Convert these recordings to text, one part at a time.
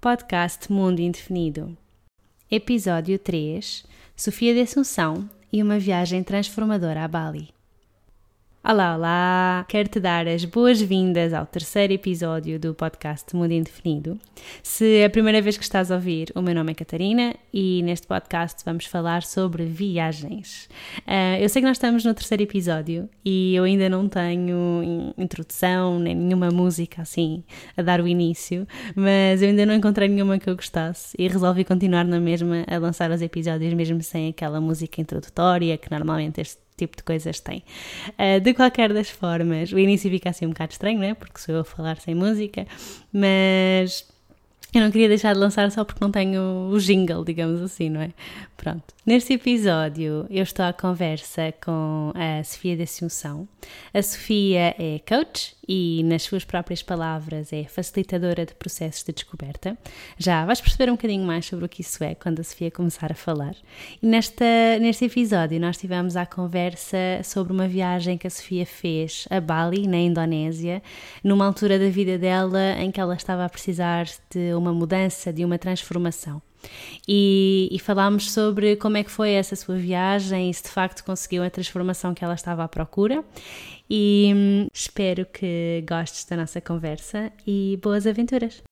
Podcast Mundo Indefinido. Episódio 3 Sofia de Assunção e uma viagem transformadora a Bali. Olá, olá! Quero te dar as boas-vindas ao terceiro episódio do podcast Mundo Indefinido. Se é a primeira vez que estás a ouvir, o meu nome é Catarina e neste podcast vamos falar sobre viagens. Uh, eu sei que nós estamos no terceiro episódio e eu ainda não tenho introdução nem nenhuma música assim a dar o início, mas eu ainda não encontrei nenhuma que eu gostasse e resolvi continuar na mesma a lançar os episódios mesmo sem aquela música introdutória que normalmente este tipo de coisas tem. Uh, de qualquer das formas, o início fica assim um bocado estranho, né? Porque sou eu a falar sem música, mas eu não queria deixar de lançar só porque não tenho o jingle, digamos assim, não é? Pronto. Neste episódio eu estou à conversa com a Sofia da Assunção. A Sofia é coach e, nas suas próprias palavras, é facilitadora de processos de descoberta. Já vais perceber um bocadinho mais sobre o que isso é quando a Sofia começar a falar. E nesta, neste episódio nós tivemos a conversa sobre uma viagem que a Sofia fez a Bali, na Indonésia, numa altura da vida dela em que ela estava a precisar de uma mudança, de uma transformação. E, e, falámos sobre como é que foi essa sua viagem e se de facto conseguiu a transformação que ela estava à procura. E hum, espero que gostes da nossa conversa e boas aventuras!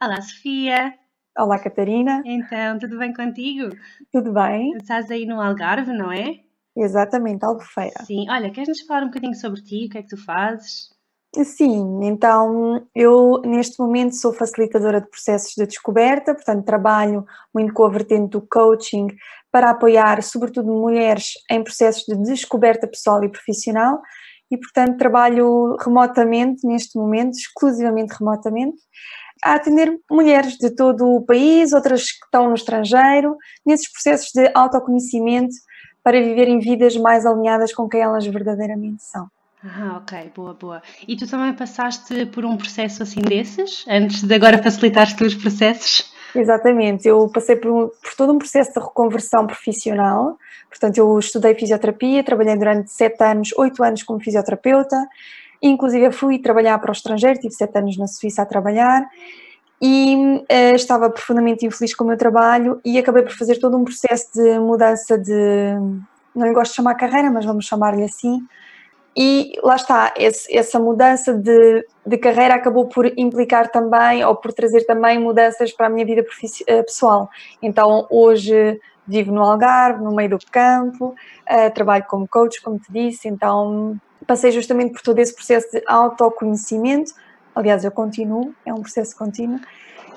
Olá, Sofia! Olá, Catarina! Então, tudo bem contigo? Tudo bem. Estás aí no Algarve, não é? Exatamente, Albufeira. Sim, olha, queres-nos falar um bocadinho sobre ti? O que é que tu fazes? Sim, então eu neste momento sou facilitadora de processos de descoberta, portanto trabalho muito com a vertente do coaching para apoiar sobretudo mulheres em processos de descoberta pessoal e profissional e portanto trabalho remotamente neste momento, exclusivamente remotamente, a atender mulheres de todo o país, outras que estão no estrangeiro, nesses processos de autoconhecimento para viverem vidas mais alinhadas com quem elas verdadeiramente são. Ah, ok, boa, boa. E tu também passaste por um processo assim desses, antes de agora facilitar os teus processos? Exatamente, eu passei por, por, todo um processo de reconversão profissional, portanto eu estudei fisioterapia, trabalhei durante sete anos, oito anos como fisioterapeuta, inclusive fui trabalhar para o estrangeiro, tive sete anos na Suíça a trabalhar e uh, estava profundamente infeliz com o meu trabalho e acabei por fazer todo um processo de mudança de, não gosto de chamar carreira, mas vamos chamar-lhe assim, e lá está, esse, essa mudança de, de carreira acabou por implicar também, ou por trazer também mudanças para a minha vida eh, pessoal. Então, hoje vivo no Algarve, no meio do campo, uh, trabalho como coach, como te disse, então passei justamente por todo esse processo de autoconhecimento. Aliás, eu continuo, é um processo contínuo,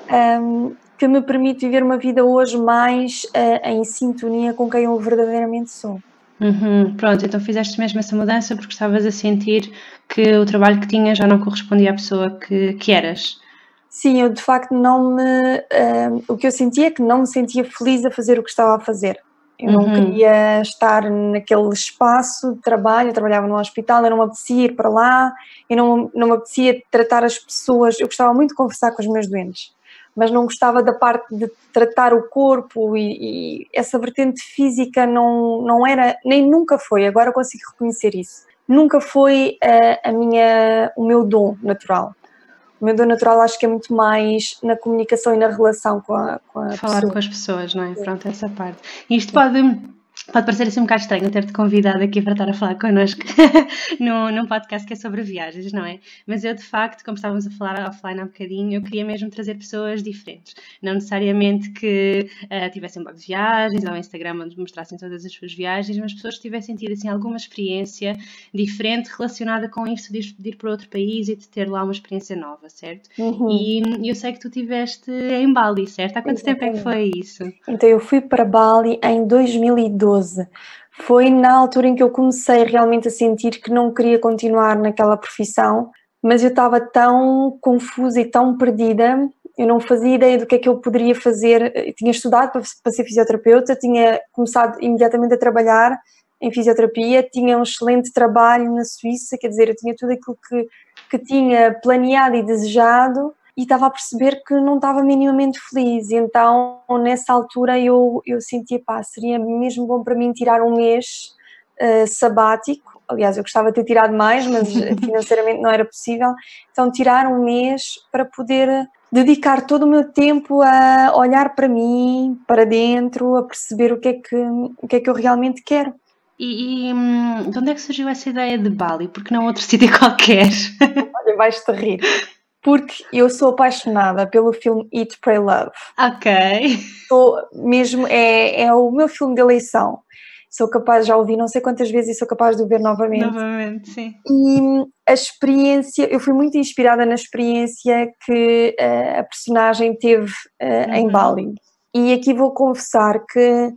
um, ehm, que me permite viver uma vida hoje mais uh, em sintonia com quem eu verdadeiramente sou. Uhum, pronto, então fizeste mesmo essa mudança porque estavas a sentir que o trabalho que tinhas já não correspondia à pessoa que, que eras. Sim, eu de facto não me. Uh, o que eu sentia é que não me sentia feliz a fazer o que estava a fazer. Eu não uhum. queria estar naquele espaço de trabalho, eu trabalhava num hospital, eu não me apetecia ir para lá, eu não, não me apetecia tratar as pessoas, eu gostava muito de conversar com os meus doentes mas não gostava da parte de tratar o corpo e, e, essa vertente física não, não era, nem nunca foi, agora consigo reconhecer isso. Nunca foi a, a minha, o meu dom natural. O meu dom natural acho que é muito mais na comunicação e na relação com a, com a Falar pessoa. com as pessoas, não é? Pronto, essa parte. E isto pode Pode parecer assim um bocado estranho ter-te convidado aqui para estar a falar connosco num, num podcast que é sobre viagens, não é? Mas eu, de facto, como estávamos a falar offline há um bocadinho, eu queria mesmo trazer pessoas diferentes. Não necessariamente que uh, tivessem um blog de viagens ou um Instagram onde mostrassem todas as suas viagens, mas pessoas que tivessem tido assim, alguma experiência diferente relacionada com isso de ir, para outro país e de ter lá uma experiência nova, certo? Uhum. E eu sei que tu estiveste em Bali, certo? Há quanto Exatamente. tempo é que foi isso? Então, eu fui para Bali em 2012 2012. Foi na altura em que eu comecei realmente a sentir que não queria continuar naquela profissão, mas eu estava tão confusa e tão perdida, eu não fazia ideia do que é que eu poderia fazer. Eu tinha estudado para, ser fisioterapeuta, tinha começado imediatamente a trabalhar em fisioterapia, tinha um excelente trabalho na Suíça, quer dizer, eu tinha tudo aquilo que, que tinha planeado e desejado, e estava a perceber que não estava minimamente feliz. Então, nessa altura, eu, eu sentia, pá, seria mesmo bom para mim tirar um mês uh, sabático, aliás, eu gostava de ter tirado mais, mas financeiramente não era possível. Então, tirar um mês para poder dedicar todo o meu tempo a olhar para mim, para dentro, a perceber o que é que, o que, é que eu realmente quero. E, e hum, de onde é que surgiu essa ideia de Bali? Porque não outro sítio qualquer? Olha, vais-te rir. Porque eu sou apaixonada pelo filme Eat, Pray, Love. Ok. Estou mesmo, é, é o meu filme de eleição. Sou capaz, já ouvi não sei quantas vezes e sou capaz de o ver novamente. Novamente, sim. E a experiência, eu fui muito inspirada na experiência que uh, a personagem teve uh, uhum. em Bali. E aqui vou confessar que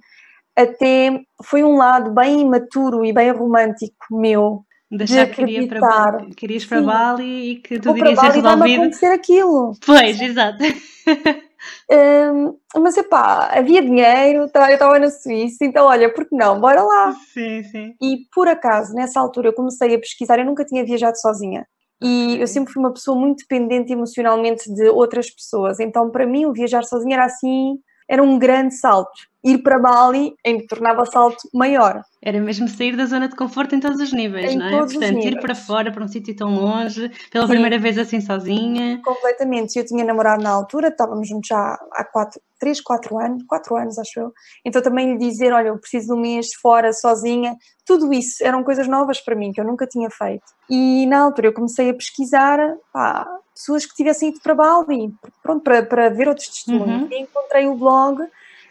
até foi um lado bem imaturo e bem romântico meu. Deixar de que queria para, querias para Bali e que tudo iria ser resolvido. Acontecer aquilo. Pois, exato. Um, mas epá, havia dinheiro, eu estava na Suíça, então olha, por que não? Bora lá. Sim, sim. E por acaso, nessa altura, eu comecei a pesquisar, eu nunca tinha viajado sozinha. E eu sempre fui uma pessoa muito dependente emocionalmente de outras pessoas, então para mim o viajar sozinha era assim, era um grande salto ir para Bali em tornava o salto maior. Era mesmo sair da zona de conforto em todos os níveis, em não é? Portanto, ir para fora, para um sítio tão longe, pela Sim. primeira vez assim sozinha. Completamente. Eu tinha namorado na altura, estávamos juntos já há quatro, três, quatro anos, quatro anos acho eu. Então também lhe dizer, olha, eu preciso de um mês fora, sozinha, tudo isso eram coisas novas para mim, que eu nunca tinha feito. E na altura eu comecei a pesquisar, pá, pessoas que tivessem ido para Bali, pronto, para, para ver outros testemunhos. Uhum. E encontrei o blog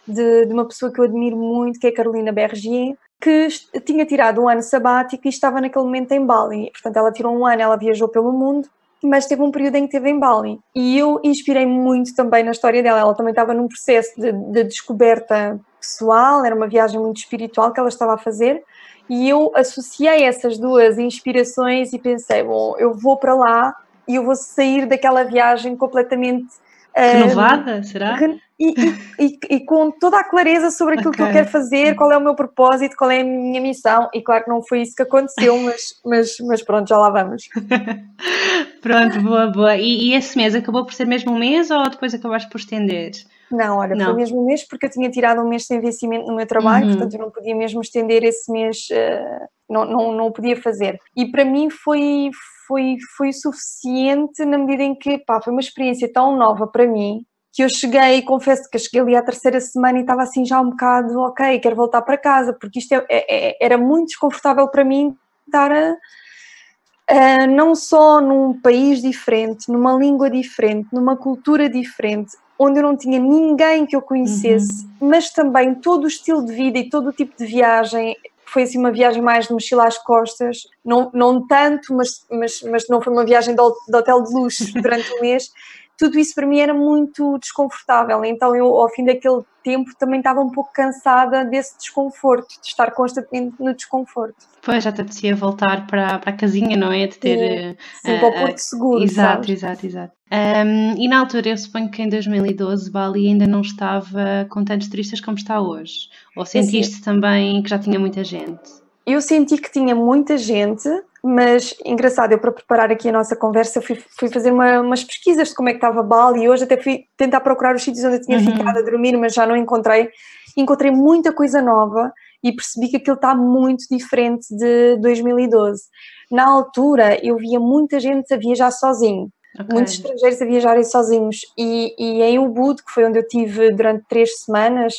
de, de uma pessoa que eu admiro muito, que é Carolina Bergier, que tinha tirado um ano sabático e estava naquele momento em Bali. Portanto, ela tirou um ano, ela viajou pelo mundo, mas teve um período em que esteve em Bali. E eu inspirei muito também na história dela. Ela também estava num processo de, de descoberta pessoal, era uma viagem muito espiritual que ela estava a fazer. E eu associei essas duas inspirações e pensei, bom, eu vou para lá e eu vou sair daquela viagem completamente Renovada, um, será? E, e, e, com toda a clareza sobre aquilo okay. que eu quero fazer, qual é o meu propósito, qual é a minha missão, e claro que não foi isso que aconteceu, mas, mas, mas pronto, já lá vamos. pronto, boa, boa. E, e, esse mês acabou por ser mesmo um mês ou depois acabaste por estender? Não, olha, não. foi mesmo um mês porque eu tinha tirado um mês sem vencimento no meu trabalho, uhum. portanto eu não podia mesmo estender esse mês, uh, não, não, não podia fazer. E para mim foi, foi, foi suficiente na medida em que pá, foi uma experiência tão nova para mim que eu cheguei, confesso que eu cheguei ali à terceira semana e estava assim já um bocado, ok, quero voltar para casa, porque isto é, é, é era muito desconfortável para mim estar a, a, não só num país diferente, numa língua diferente, numa cultura diferente, onde eu não tinha ninguém que eu conhecesse, uhum. mas também todo o estilo de vida e todo o tipo de viagem foi assim uma viagem mais de mochila às costas, não, não tanto, mas, mas, mas não foi uma viagem de, de hotel de luxo durante o mês. Tudo isso para mim era muito desconfortável, então eu ao fim daquele tempo também estava um pouco cansada desse desconforto, de estar constantemente no desconforto. Pois, já te apetecia voltar para, para a casinha, não é? De ter. Sim, sim uh, para o Porto Seguro. Exato, sabes? exato, exato. Um, e na altura, eu suponho que em 2012 Bali ainda não estava com tantos turistas como está hoje. Ou sentiste é também que já tinha muita gente? Eu senti que tinha muita gente, mas engraçado, eu para preparar aqui a nossa conversa fui, fui fazer uma, umas pesquisas de como é que estava Bali e hoje até fui tentar procurar os sítios onde eu tinha uhum. ficado a dormir, mas já não encontrei. Encontrei muita coisa nova e percebi que aquilo está muito diferente de 2012. Na altura eu via muita gente a viajar sozinho Okay. Muitos estrangeiros a viajarem sozinhos e, e em Ubud, que foi onde eu tive durante três semanas,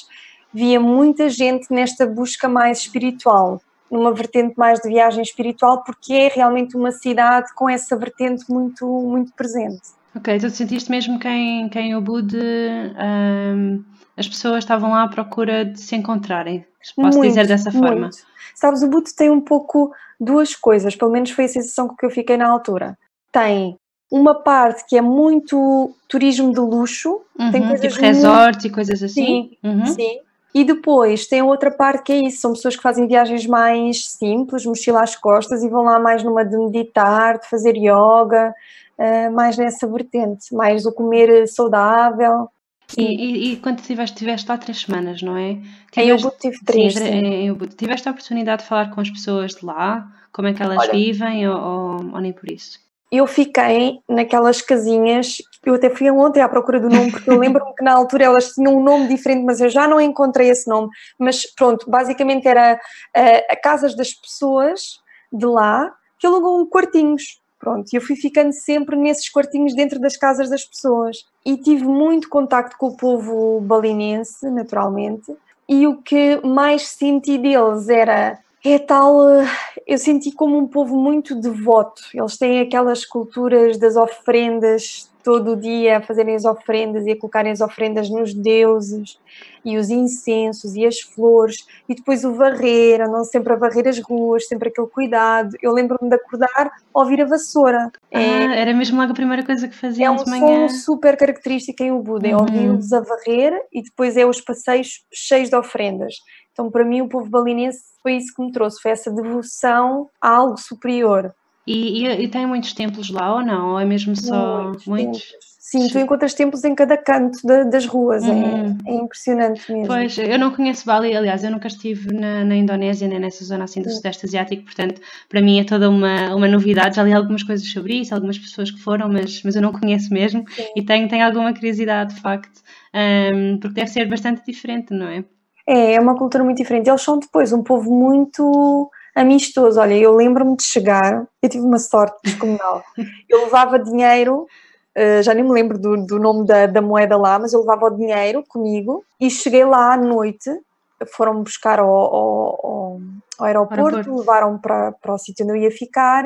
via muita gente nesta busca mais espiritual, numa vertente mais de viagem espiritual, porque é realmente uma cidade com essa vertente muito, muito presente. Ok, então sentiste mesmo que em, que em Ubud um, as pessoas estavam lá à procura de se encontrarem, posso muito, dizer dessa forma? Muito. Sabes, o Ubud tem um pouco duas coisas, pelo menos foi a sensação com que eu fiquei na altura. Tem uma parte que é muito turismo de luxo, uhum, tem coisas tipo resort e coisas assim. Sim, uhum. sim. E depois tem outra parte que é isso, são pessoas que fazem viagens mais simples, mochila às costas e vão lá mais numa de meditar, de fazer yoga, uh, mais nessa vertente, mais o comer saudável. E, e, e, quando tiveste, tiveste lá três semanas, não é? Tiveste, em Ubud tive três. Em. Tiveste a oportunidade de falar com as pessoas de lá? Como é que elas Olha, vivem ou, ou, ou nem por isso? Eu fiquei naquelas casinhas, eu até fui ontem à procura do nome, porque eu lembro-me que na altura elas tinham um nome diferente, mas eu já não encontrei esse nome. Mas pronto, basicamente era uh, casas das pessoas de lá que alugam quartinhos. Pronto, eu fui ficando sempre nesses quartinhos dentro das casas das pessoas. E tive muito contacto com o povo balinense, naturalmente. E o que mais senti deles era é tal. Eu senti como um povo muito devoto. Eles têm aquelas culturas das ofrendas todo o dia a fazerem as ofrendas e a colocarem as ofrendas nos deuses e os incensos e as flores e depois o varrer, andam sempre a varrer as ruas, sempre aquele cuidado. Eu lembro-me de acordar ouvir a vassoura. Ah, é, era mesmo logo a primeira coisa que fazia é um de manhã. som super característico em Ubud, é uhum. ouvi-los a varrer e depois é os passeios cheios de ofrendas. Então, para mim, o povo balinense foi isso que me trouxe, foi essa devoção a algo superior. E, e, e, tem muitos templos lá ou não? Ou é mesmo só muitos? muitos? Sim, tu encontras templos em cada canto de, das ruas, é, uhum. é, é, impressionante mesmo. Pois, eu não conheço Bali, aliás, eu nunca estive na, na Indonésia nem nessa zona assim do Sim. Sudeste Asiático, portanto, para mim é toda uma, uma novidade. Já li algumas coisas sobre isso, algumas pessoas que foram, mas, mas eu não conheço mesmo Sim. e tenho, tenho alguma curiosidade, de facto, um, porque deve ser bastante diferente, não é? É, é uma cultura muito diferente. Eles são depois um povo muito amistoso. Olha, eu lembro-me de chegar, eu tive uma sorte descomunal. Eu levava dinheiro, uh, já nem me lembro do, do nome da, da, moeda lá, mas eu levava o dinheiro comigo e cheguei lá à noite. Foram-me buscar ao, ao, ao, ao aeroporto, aeroporto, levaram-me para, para o sítio onde eu ia ficar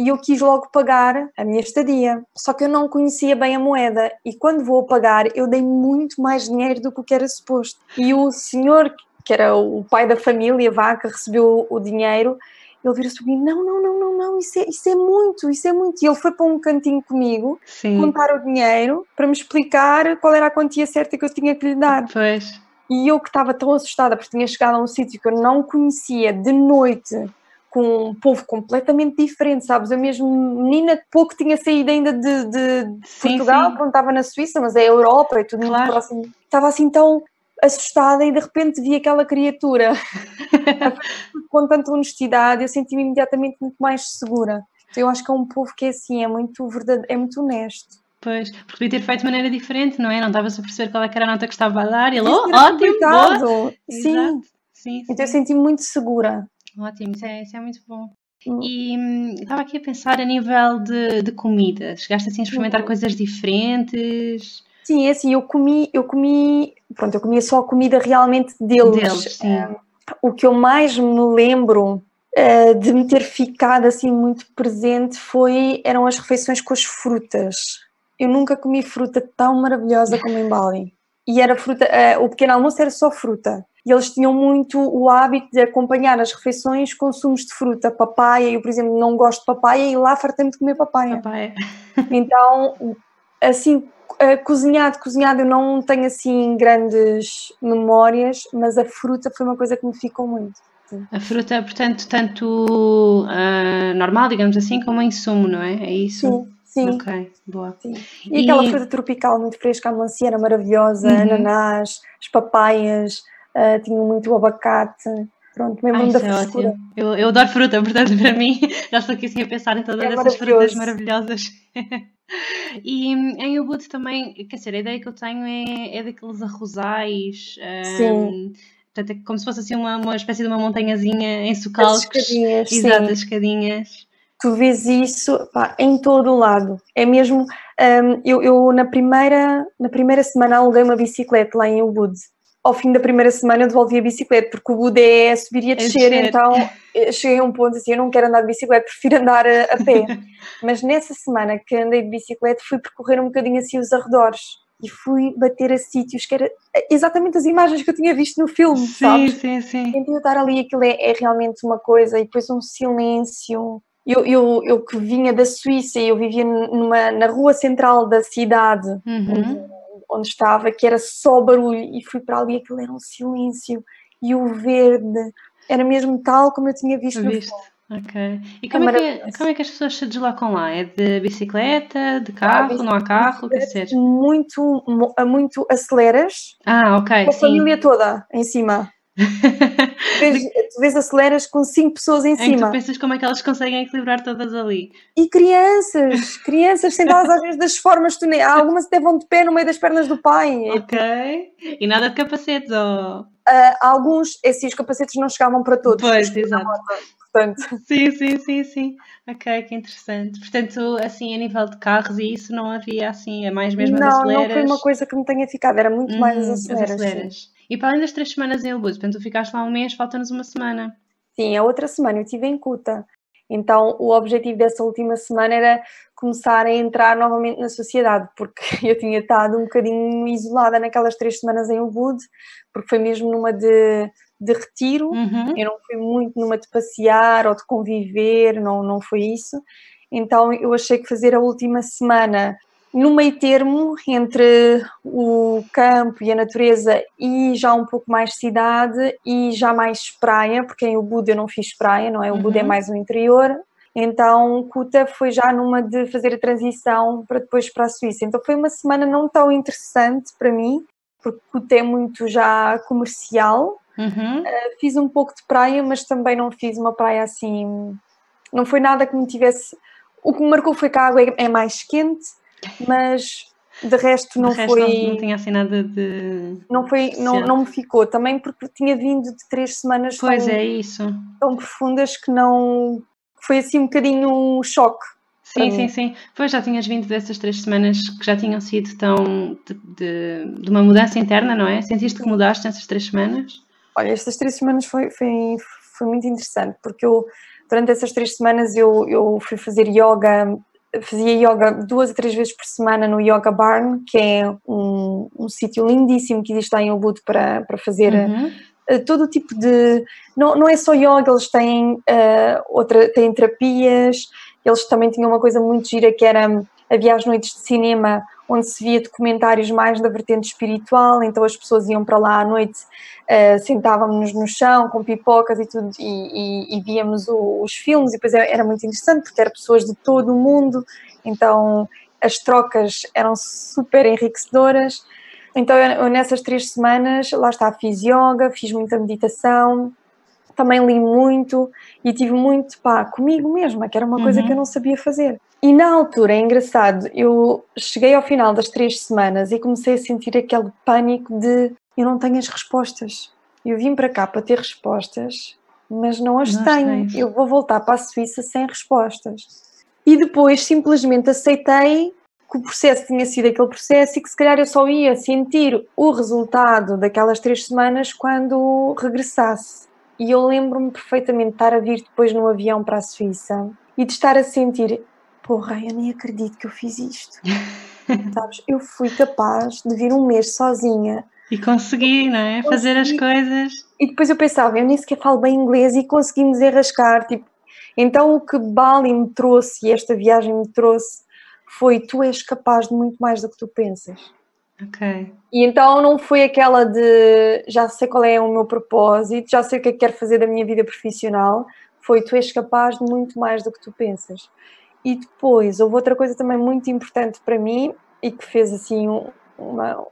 e eu quis logo pagar a minha estadia. Só que eu não conhecia bem a moeda e quando vou pagar eu dei muito mais dinheiro do que o que era suposto. E o senhor que era o pai da família, vá, que recebeu o dinheiro, ele vira-se para mim, não, não, não, não, não, isso é, isso é muito, isso é muito. E ele foi para um cantinho comigo, Sim. contar o dinheiro, para me explicar qual era a quantia certa que eu tinha que lhe dar. Pois. E eu que estava tão assustada, porque tinha chegado a um sítio que eu não conhecia, de noite, com um povo completamente diferente, sabes? Eu mesmo, menina, pouco tinha saído ainda de, de sim, Portugal, sim. quando estava na Suíça, mas é a Europa, é tudo claro. muito próximo. Estava assim tão assustada e de repente vi aquela criatura com tanta honestidade, eu senti-me imediatamente muito mais segura. Então, eu acho que é um povo que é assim, é muito verdade, é muito honesto. Pois, porque podia ter feito de maneira diferente, não é? Não estava-se a perceber qual é era a nota que estava a dar. E ele, oh, ótimo, sim, sim. Então eu senti-me muito segura. Ótimo, isso é, isso é muito bom. Hum. E hum, estava aqui a pensar a nível de, de comida. Chegaste assim a experimentar hum. coisas diferentes? Sim, é assim, eu comi, eu comi, pronto, eu comia só a comida realmente deles. deles uh, o que eu mais me lembro uh, de me ter ficado assim muito presente foi, eram as refeições com as frutas. Eu nunca comi fruta tão maravilhosa como em Bali. E era fruta, uh, o pequeno almoço era só fruta. E eles tinham muito o hábito de acompanhar as refeições com sumos de fruta, papaya. Eu, por exemplo, não gosto de papaya e lá fartei-me de comer papaya. papaya. Então, assim, uh, cozinhado, cozinhado eu não tenho assim grandes memórias, mas a fruta foi uma coisa que me ficou muito. Sim. A fruta, portanto, tanto uh, normal, digamos assim, como em sumo, não é? É isso? Sim. Sim. Ok, boa. Sim. E, e, aquela fruta tropical muito fresca, a melancia maravilhosa, uhum. ananás, as papaias, uh, tinham muito abacate. Pronto, mesmo Ai, da é frescura. Eu, eu adoro fruta, portanto, para mim, já estou aqui assim a pensar em todas é essas frutas maravilhosas. e em Ubud também, quer dizer, a ideia que eu tenho é, é daqueles arrozais. Sim. Um, portanto, é como se fosse assim uma, uma espécie de uma montanhazinha em socalcos. As escadinhas, Exato, sim. as escadinhas. Tu vês isso pá, em todo o lado. É mesmo. Um, eu, eu na, primeira, na primeira semana aluguei uma bicicleta lá em Ubud ao fim da primeira semana eu devolvi a bicicleta, porque o Buda é subir e a descer, é então cheguei a um ponto assim, eu não quero andar de bicicleta, prefiro andar a, a pé. Mas nessa semana que andei de bicicleta fui percorrer um bocadinho assim os arredores e fui bater a sítios que era exatamente as imagens que eu tinha visto no filme, sim, sabes? Sim, sim, Então estar ali, aquilo é, é, realmente uma coisa e depois um silêncio. Eu, eu, eu que vinha da Suíça e eu vivia numa, na rua central da cidade, uhum onde estava, que era só barulho, e fui para ali, aquilo era um silêncio, e o verde era mesmo tal como eu tinha visto, visto. no Ok. E como é, que, como é que as pessoas se deslocam lá? É de bicicleta, de carro, ah, não há carro? Quer Muito, muito aceleras. Ah, ok. Com a família toda em cima. Tu, vês, aceleras com cinco pessoas em, cima. tu pensas como é que elas conseguem equilibrar todas ali. E crianças, crianças sentadas às vezes das formas, tu nem, algumas até vão de pé no meio das pernas do pai. Ok. E nada de capacetes, ou... Uh, alguns, é assim, os capacetes não chegavam para todos. Pois, exato. Portanto. Sim, sim, sim, sim. Ok, que interessante. Portanto, assim, a nível de carros e isso não havia assim, é mais mesmo não, as aceleras? Não, foi uma coisa que me tenha ficado, era muito mais as aceleras. Hum, As aceleras. E para além das três semanas em Elbus, portanto, tu ficaste lá um mês, falta-nos uma semana. Sim, a outra semana eu estive em Cuta. Então, o objetivo dessa última semana era começar a entrar novamente na sociedade, porque eu tinha estado um bocadinho isolada naquelas três semanas em Ubud, porque foi mesmo numa de, de retiro, Uhum. eu não fui muito numa de passear ou de conviver, não, não foi isso. Então, eu achei que fazer a última semana no meio termo entre o campo e a natureza e já um pouco mais cidade e já mais praia, porque em Ubud eu não fiz praia, não é? O Ubud é Uhum. mais o interior. Então, Kuta foi já numa de fazer a transição para depois para a Suíça. Então, foi uma semana não tão interessante para mim, porque Kuta é muito já comercial. Uhum. Fiz um pouco de praia, mas também não fiz uma praia assim. Não foi nada que me tivesse. O que me marcou foi que a água é- é mais quente, mas de resto não de resto, foi. não, não tinha assim nada de. Não, foi, não, não me ficou, também porque tinha vindo de três semanas Pois tão, é, isso. tão profundas que não. Foi assim um bocadinho um choque. Sim, sim, sim. Pois já tinhas vindo dessas três semanas que já tinham sido tão. de, de, de uma mudança interna, não é? Sentiste que mudaste nessas três semanas? Olha, estas três semanas foi, foi, foi muito interessante, porque eu, durante essas três semanas, eu, eu fui fazer yoga, fazia yoga duas a três vezes por semana no Yoga Barn, que é um, um sítio lindíssimo que existe lá em Ubud para, para fazer Uhum. eh, todo o tipo de. Não, não é só yoga, eles têm, eh, outra, têm terapias, eles também tinham uma coisa muito gira que era. Havia as noites de cinema onde se via documentários mais da vertente espiritual, então as pessoas iam para lá à noite, eh, sentávamos no chão com pipocas e tudo, e, e- e víamos o- os filmes, e depois era, muito interessante porque eram pessoas de todo o mundo, então as trocas eram super enriquecedoras. Então, eu, nessas três semanas, lá está, fiz yoga, fiz muita meditação, também li muito e tive muito, pá, comigo mesma, que era uma coisa Uhum. que eu não sabia fazer. E na altura, é engraçado, eu cheguei ao final das três semanas e comecei a sentir aquele pânico de eu não tenho as respostas. Eu vim para cá para ter respostas, mas não as Não tenho. tens. Eu vou voltar para a Suíça sem respostas. E depois simplesmente aceitei que o processo tinha sido aquele processo e que se calhar eu só ia sentir o resultado daquelas três semanas quando regressasse. E eu lembro-me perfeitamente de estar a vir depois no avião para a Suíça e de estar a sentir: porra, eu nem acredito que eu fiz isto. Sabes? Eu fui capaz de vir um mês sozinha E consegui, não é? Fazer as Consegui. coisas. e depois eu pensava, eu nem sequer falo bem inglês e consegui me desenrascar. Tipo, então o que Bali me trouxe e esta viagem me trouxe foi tu és capaz de muito mais do que tu pensas. Ok. E então não foi aquela de já sei qual é o meu propósito, já sei o que é que quero fazer da minha vida profissional. Foi tu és capaz de muito mais do que tu pensas. E depois houve outra coisa também muito importante para mim e que fez assim um- uma,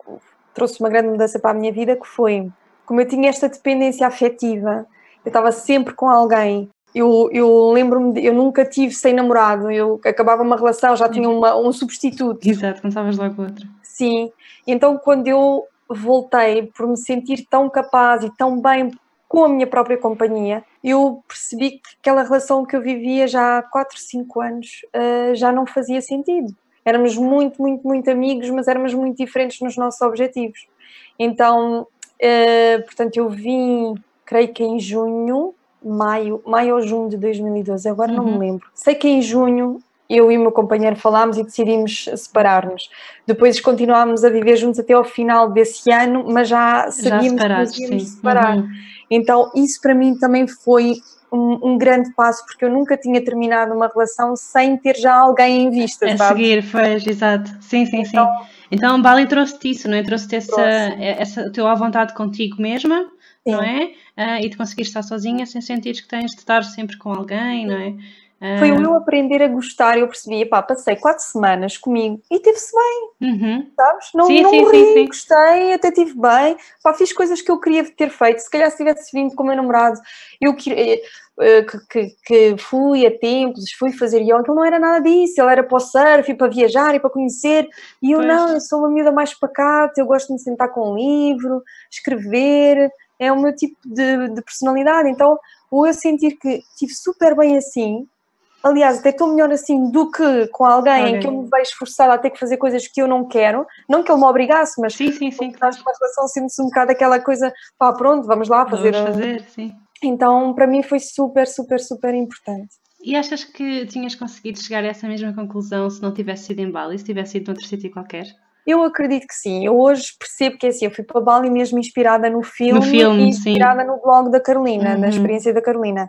trouxe uma grande mudança para a minha vida, que foi como eu tinha esta dependência afetiva, eu estava sempre com alguém. Eu, eu lembro-me, eu nunca tive sem namorado, eu acabava uma relação, já tinha uma- um substituto. Exato, estavas logo outra. Sim, então quando eu voltei por me sentir tão capaz e tão bem com a minha própria companhia, eu percebi que aquela relação que eu vivia já há 4, 5 anos eh, já não fazia sentido. Éramos muito, muito, muito amigos, mas éramos muito diferentes nos nossos objetivos. Então, eh, portanto, eu vim, creio que em junho, maio, maio ou junho de 2012, agora não me Uhum. lembro. Sei que em junho eu e o meu companheiro falámos e decidimos separar-nos. Depois continuámos a viver juntos até ao final desse ano, mas já Já sabíamos que separados, nos íamos separar. Uhum. Então, isso para mim também foi um, um grande passo, porque eu nunca tinha terminado uma relação sem ter já alguém em vista, A sabe? seguir, pois, exato. Sim, sim, sim. Então- Então, Bali trouxe-te isso, não é? Trouxe-te essa, Trouxe. essa, teu à vontade contigo mesma, Sim. não é? Ah, e de conseguir estar sozinha sem sentir que tens de estar sempre com alguém, não é? Foi o eu aprender a gostar, eu percebi, pá, passei quatro semanas comigo e teve-se bem, Uhum. sabes? Não, Sim, não sim, morri, sim, gostei, até tive bem, pá, fiz coisas que eu queria ter feito, se calhar se tivesse vindo com o meu namorado, eu que, eh, eh, que, que- que fui a templos, fui fazer yoga, ele não era nada disso, ele era para o surf, e para viajar e para conhecer, e eu Pois. não, eu sou uma miúda mais pacata, eu gosto de me sentar com um livro, escrever, é o meu tipo de, de personalidade, então, ou eu sentir que estive super bem assim, aliás, até estou melhor assim do que com alguém em que eu me vejo forçada a ter que fazer coisas que eu não quero, não que ele me obrigasse, mas Sim, sim, sim, claro. estás numa relação sentes um bocado aquela coisa, pá, pronto, vamos lá fazer. Vamos fazer, sim. Então, para mim foi super, super, super importante. E achas que tinhas conseguido chegar a essa mesma conclusão se não tivesse sido em Bali, se tivesse sido noutro sítio qualquer? Eu acredito que sim. Eu hoje percebo que é assim. Eu fui para Bali mesmo inspirada no filme, filme, e inspirada no blog da Carolina, Uhum. na experiência da Carolina.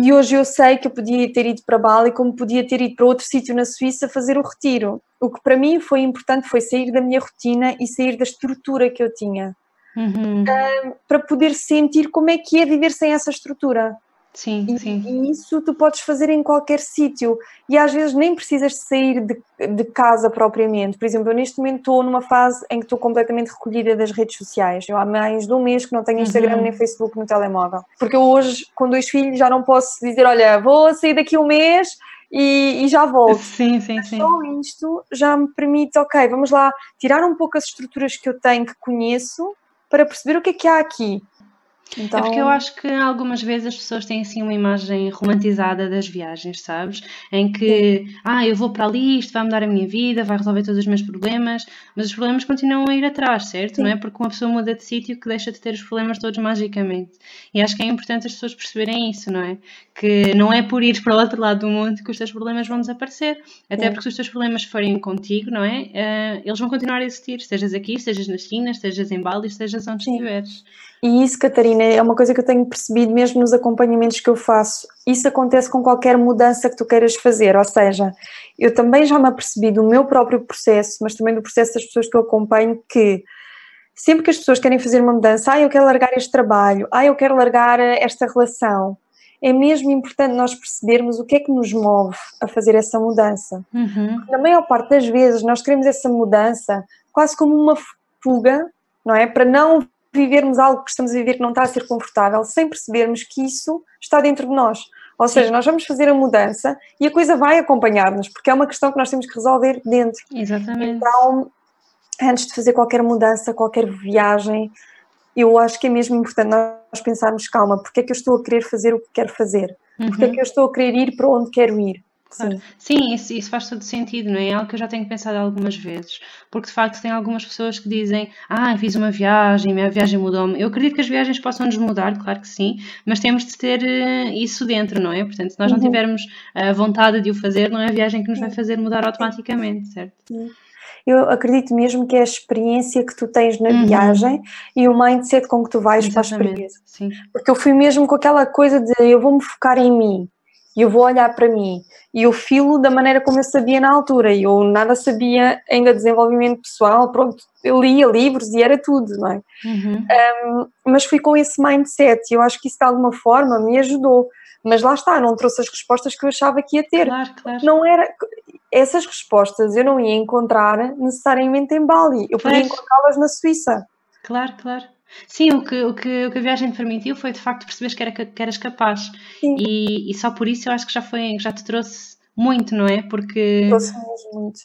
E hoje eu sei que eu podia ter ido para Bali, como podia ter ido para outro sítio na Suíça fazer o retiro. O que para mim foi importante foi sair da minha rotina e sair da estrutura que eu tinha, Uhum. para poder sentir como é que é viver sem essa estrutura. Sim, E, sim. e isso tu podes fazer em qualquer sítio. E às vezes nem precisas de sair de, de casa propriamente. Por exemplo, eu neste momento estou numa fase em que estou completamente recolhida das redes sociais. Eu há mais de um mês que não tenho Instagram Uhum. nem Facebook no telemóvel. Porque eu hoje, com dois filhos, já não posso dizer: olha, vou sair daqui um mês e, e já volto. Sim, sim, sim. Só isto já me permite, ok, vamos lá tirar um pouco as estruturas que eu tenho, que conheço, para perceber o que é que há aqui. Então, É porque eu acho que algumas vezes as pessoas têm assim uma imagem romantizada das viagens, sabes? Em que, ah, eu vou para ali, isto vai mudar a minha vida, vai resolver todos os meus problemas, mas os problemas continuam a ir atrás, certo? Sim. Não é porque uma pessoa muda de sítio que deixa de ter os problemas todos magicamente. E acho que é importante as pessoas perceberem isso, não é? Que não é por ir para o outro lado do mundo que os teus problemas vão desaparecer. Até Sim. porque se os teus problemas forem contigo, não é? Eh, eles vão continuar a existir, estejas aqui, estejas na China, estejas em Bali, estejas onde Sim. estiveres. E isso, Catarina, é uma coisa que eu tenho percebido mesmo nos acompanhamentos que eu faço. Isso acontece com qualquer mudança que tu queiras fazer, ou seja, eu também já me apercebi do meu próprio processo, mas também do processo das pessoas que eu acompanho, que sempre que as pessoas querem fazer uma mudança, ah, eu quero largar este trabalho, ah, eu quero largar esta relação, é mesmo importante nós percebermos o que é que nos move a fazer essa mudança. Uhum. Na maior parte das vezes, nós queremos essa mudança quase como uma fuga, não é? Para não vivermos algo que estamos a viver que não está a ser confortável, sem percebermos que isso está dentro de nós. Ou seja, nós vamos fazer a mudança e a coisa vai acompanhar-nos, porque é uma questão que nós temos que resolver dentro. Exatamente. Então, antes de fazer qualquer mudança, qualquer viagem, eu acho que é mesmo importante nós pensarmos, calma, porque é que eu estou a querer fazer o que quero fazer? Porque é Uhum. que eu estou a querer ir para onde quero ir? Claro. Sim. Sim, isso, isso faz todo sentido, não é? É algo que eu já tenho pensado algumas vezes, porque de facto tem algumas pessoas que dizem, ah, fiz uma viagem, minha viagem mudou-me. Eu acredito que as viagens possam nos mudar, claro que sim, mas temos de ter eh, isso dentro, não é? Portanto, se nós não Uhum. tivermos a vontade de o fazer, não é a viagem que nos vai fazer mudar automaticamente, certo? Eu acredito mesmo que é a experiência que tu tens na Uhum. viagem e o mindset com que tu vais para a Exatamente, experiência. sim. Porque eu fui mesmo com aquela coisa de eu vou me focar em mim e eu vou olhar para mim e eu filo da maneira como eu sabia na altura e eu nada sabia ainda de desenvolvimento pessoal, pronto, eu lia livros e era tudo, não é? Uhum. Mas fui com esse mindset e eu acho que isso de alguma forma me ajudou. Mas lá está, não trouxe as respostas que eu achava que ia ter. Claro, claro. Não era. Essas respostas eu não ia encontrar necessariamente em Bali, eu podia encontrá-las na Suíça. Claro, claro. Sim, o que, o, que, o que a viagem te permitiu foi de facto perceberes que, era, que eras capaz. E, e só por isso eu acho que já, foi, já te trouxe muito, não é? Porque Trouxe mesmo muito.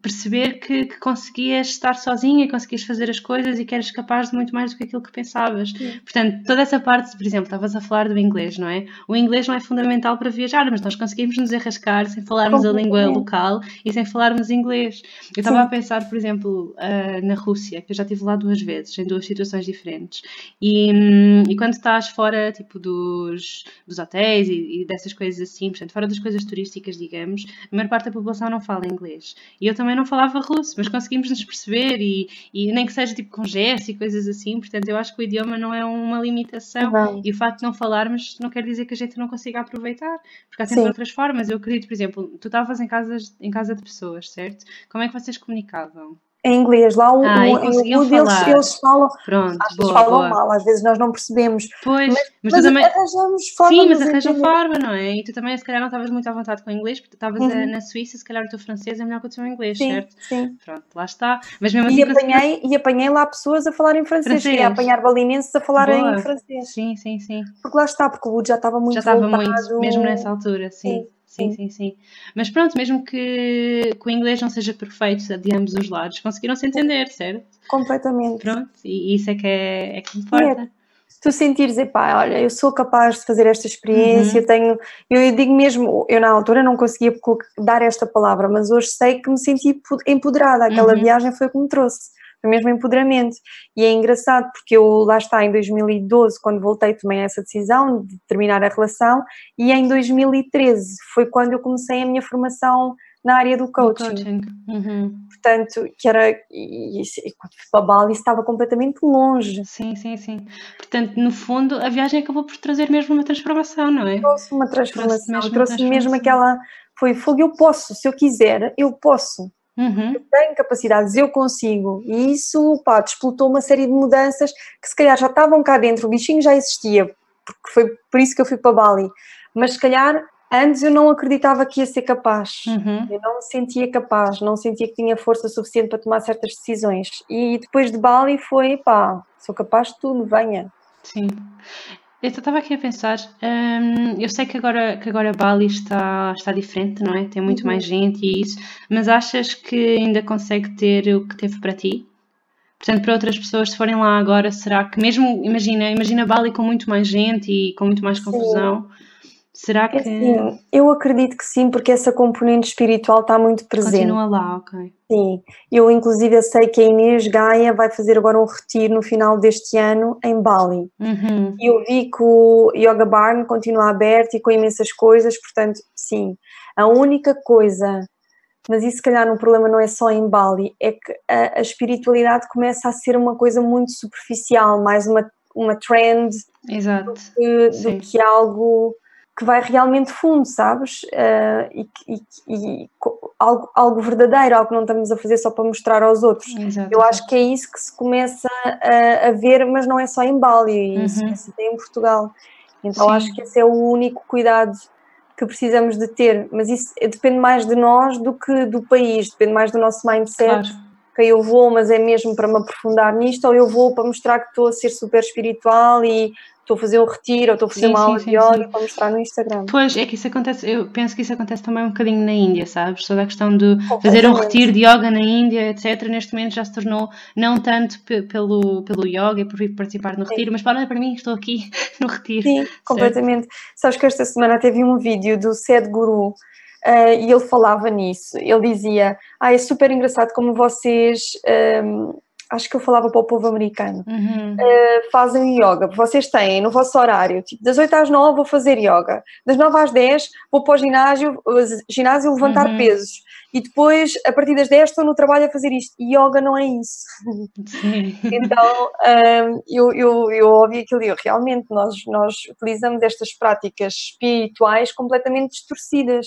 Perceber que, que conseguias estar sozinha, conseguias fazer as coisas e que eras capaz de muito mais do que aquilo que pensavas. Sim. Portanto, toda essa parte, por exemplo, estavas a falar do inglês, não é? O inglês não é fundamental para viajar, mas nós conseguimos nos arrascar sem falarmos a língua Completamente. local e sem falarmos inglês. Eu estava a pensar, por exemplo, ah, na Rússia, que eu já estive lá duas vezes, em duas situações diferentes. E, hum, e quando estás fora, tipo, dos, dos hotéis e, e dessas coisas assim, portanto, fora das coisas turísticas, digamos, a maior parte da população não fala inglês. E eu também não falava russo, mas conseguimos nos perceber e, e nem que seja tipo com gestos e coisas assim. Portanto, eu acho que o idioma não é uma limitação. Não. E o facto de não falarmos não quer dizer que a gente não consiga aproveitar, porque há sempre Sim. outras formas. Eu acredito, por exemplo, tu estavas em, casas, em casa de pessoas, certo? Como é que vocês comunicavam? Em inglês. Lá o, Ah, o, em eles, eles falam, Pronto, às vezes boa, falam boa. mal, às vezes nós não percebemos. Pois, mas, Mas, tu também. arranjamos forma Sim, mas arranja entender. forma, não é? E tu também, se calhar, não estavas muito à vontade com o inglês, porque tu estavas Uhum. eh, na Suíça, se calhar o teu francês é melhor que o teu inglês, Sim, certo? sim. Pronto, lá está. Mas mesmo assim, E apanhei, e apanhei lá pessoas a falar em francês, Francês. e a apanhar balinenses a falar Boa. em francês. Sim, sim, sim. Porque lá está, porque o Wood já estava muito Já estava voltado. muito, mesmo nessa altura, sim. Sim, Sim, sim, sim. Mas pronto, mesmo que, que o inglês não seja perfeito de ambos os lados, conseguiram se entender, certo? Completamente. Pronto, e isso é que é, é que importa. tu sentires, epá, olha, eu sou capaz de fazer esta experiência, Uhum. tenho, eu digo mesmo, eu na altura não conseguia dar esta palavra, mas hoje sei que me senti po- empoderada, aquela Uhum. viagem foi o que me trouxe, foi mesmo empoderamento, e é engraçado porque eu lá está em 2012, quando voltei tomei essa decisão de terminar a relação, e em 2013 foi quando eu comecei a minha formação na área do Do coaching, coaching. Uhum. portanto, que era, e, e, e quando fui para Bali estava completamente longe, Sim, sim, sim. Portanto, no fundo, a viagem acabou por trazer mesmo uma transformação, não é? trouxe uma transformação, mesmo uma trouxe mesmo aquela. Foi fogo, eu posso, se eu quiser, eu posso. Uhum. Tenho capacidades, eu consigo. E isso, pá, desplotou uma série de mudanças que se calhar já estavam cá dentro, o bichinho já existia, porque foi por isso que eu fui para Bali. Mas se calhar antes eu não acreditava que ia ser capaz. Uhum. Eu não me sentia capaz, não sentia que tinha força suficiente para tomar certas decisões. E depois de Bali foi, pá, sou capaz de tudo, venha. Sim. Eu estava aqui a pensar, hum, eu sei que agora, que agora Bali está, está diferente, não é? Tem muito Uhum. mais gente e isso, mas achas que ainda consegue ter o que teve para ti? Portanto, para outras pessoas, se forem lá agora, será que mesmo, imagina, imagina Bali com muito mais gente e com muito mais Sim. Será É que assim, eu acredito que sim, porque essa componente espiritual está muito presente. continua lá? Ok. Sim, eu inclusive sei que a Inês Gaia vai fazer agora um retiro no final deste ano em Bali. Uhum. E eu vi que o Yoga Barn continua aberto e com imensas coisas, portanto, sim. A única coisa, mas isso se calhar um problema não é só em Bali, é que a, a espiritualidade começa a ser uma coisa muito superficial, mais uma, uma trend Exato. que- Sim. do que algo que vai realmente fundo, sabes? Ah, e, que- e que- e algo, algo verdadeiro, algo que não estamos a fazer só para mostrar aos outros. Exato. Eu acho que é isso que se começa a, a ver, mas não é só em Bali, isso Uhum. começa até em Portugal. Então Sim. acho que esse é o único cuidado que precisamos de ter, mas isso depende mais de nós do que do país, depende mais do nosso mindset. Claro. Que eu vou, mas é mesmo para me aprofundar nisto, ou eu vou para mostrar que estou a ser super espiritual e estou a fazer um retiro, ou estou a fazer Sim, uma sim, aula sim, de yoga sim. para mostrar no Instagram. Pois, é que isso acontece, eu penso que isso acontece também um bocadinho na Índia, sabes? Toda a questão de fazer um retiro de yoga na Índia, etc. Neste momento já se tornou não tanto pe- pelo, pelo yoga e por vir participar no retiro, mas para, para mim estou aqui no retiro. Sim, completamente. Sabes que esta semana teve um vídeo do Sadhguru uh, e ele falava nisso. Ele dizia: Ah, é super engraçado como vocês. um, acho que eu falava para o povo americano. Uhum. uh, fazem yoga. Vocês têm no vosso horário, tipo, das 8 às 9 vou fazer yoga, das 9 às 10 vou para o ginásio, uh, ginásio levantar Uhum. pesos. E depois, a partir das 10, estou no trabalho a fazer isto. E yoga não é isso. Então, hum, eu, eu, eu ouvi aquilo e eu, realmente nós, nós utilizamos estas práticas espirituais completamente distorcidas.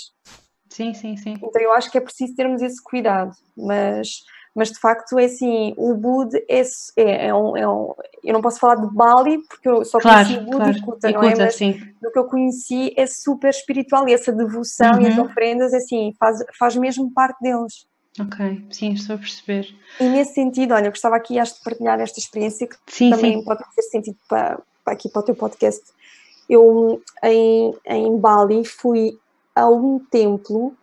Sim, sim, sim. Então, eu acho que é preciso termos esse cuidado. Mas, mas de facto, é assim: o Bud é, é, é um, é um- Eu não posso falar de Bali, porque eu só conheci Claro, o Bud claro. e Kuta, não é? Mas sim. do que eu conheci é super espiritual e essa devoção e as Uhum. ofrendas, é assim, faz, faz mesmo parte deles. Ok, sim, estou a perceber. E nesse sentido, olha, eu gostava aqui acho, de partilhar esta experiência que Sim, também sim. pode fazer sentido para, para aqui para o teu podcast. Eu em, em Bali fui a um templo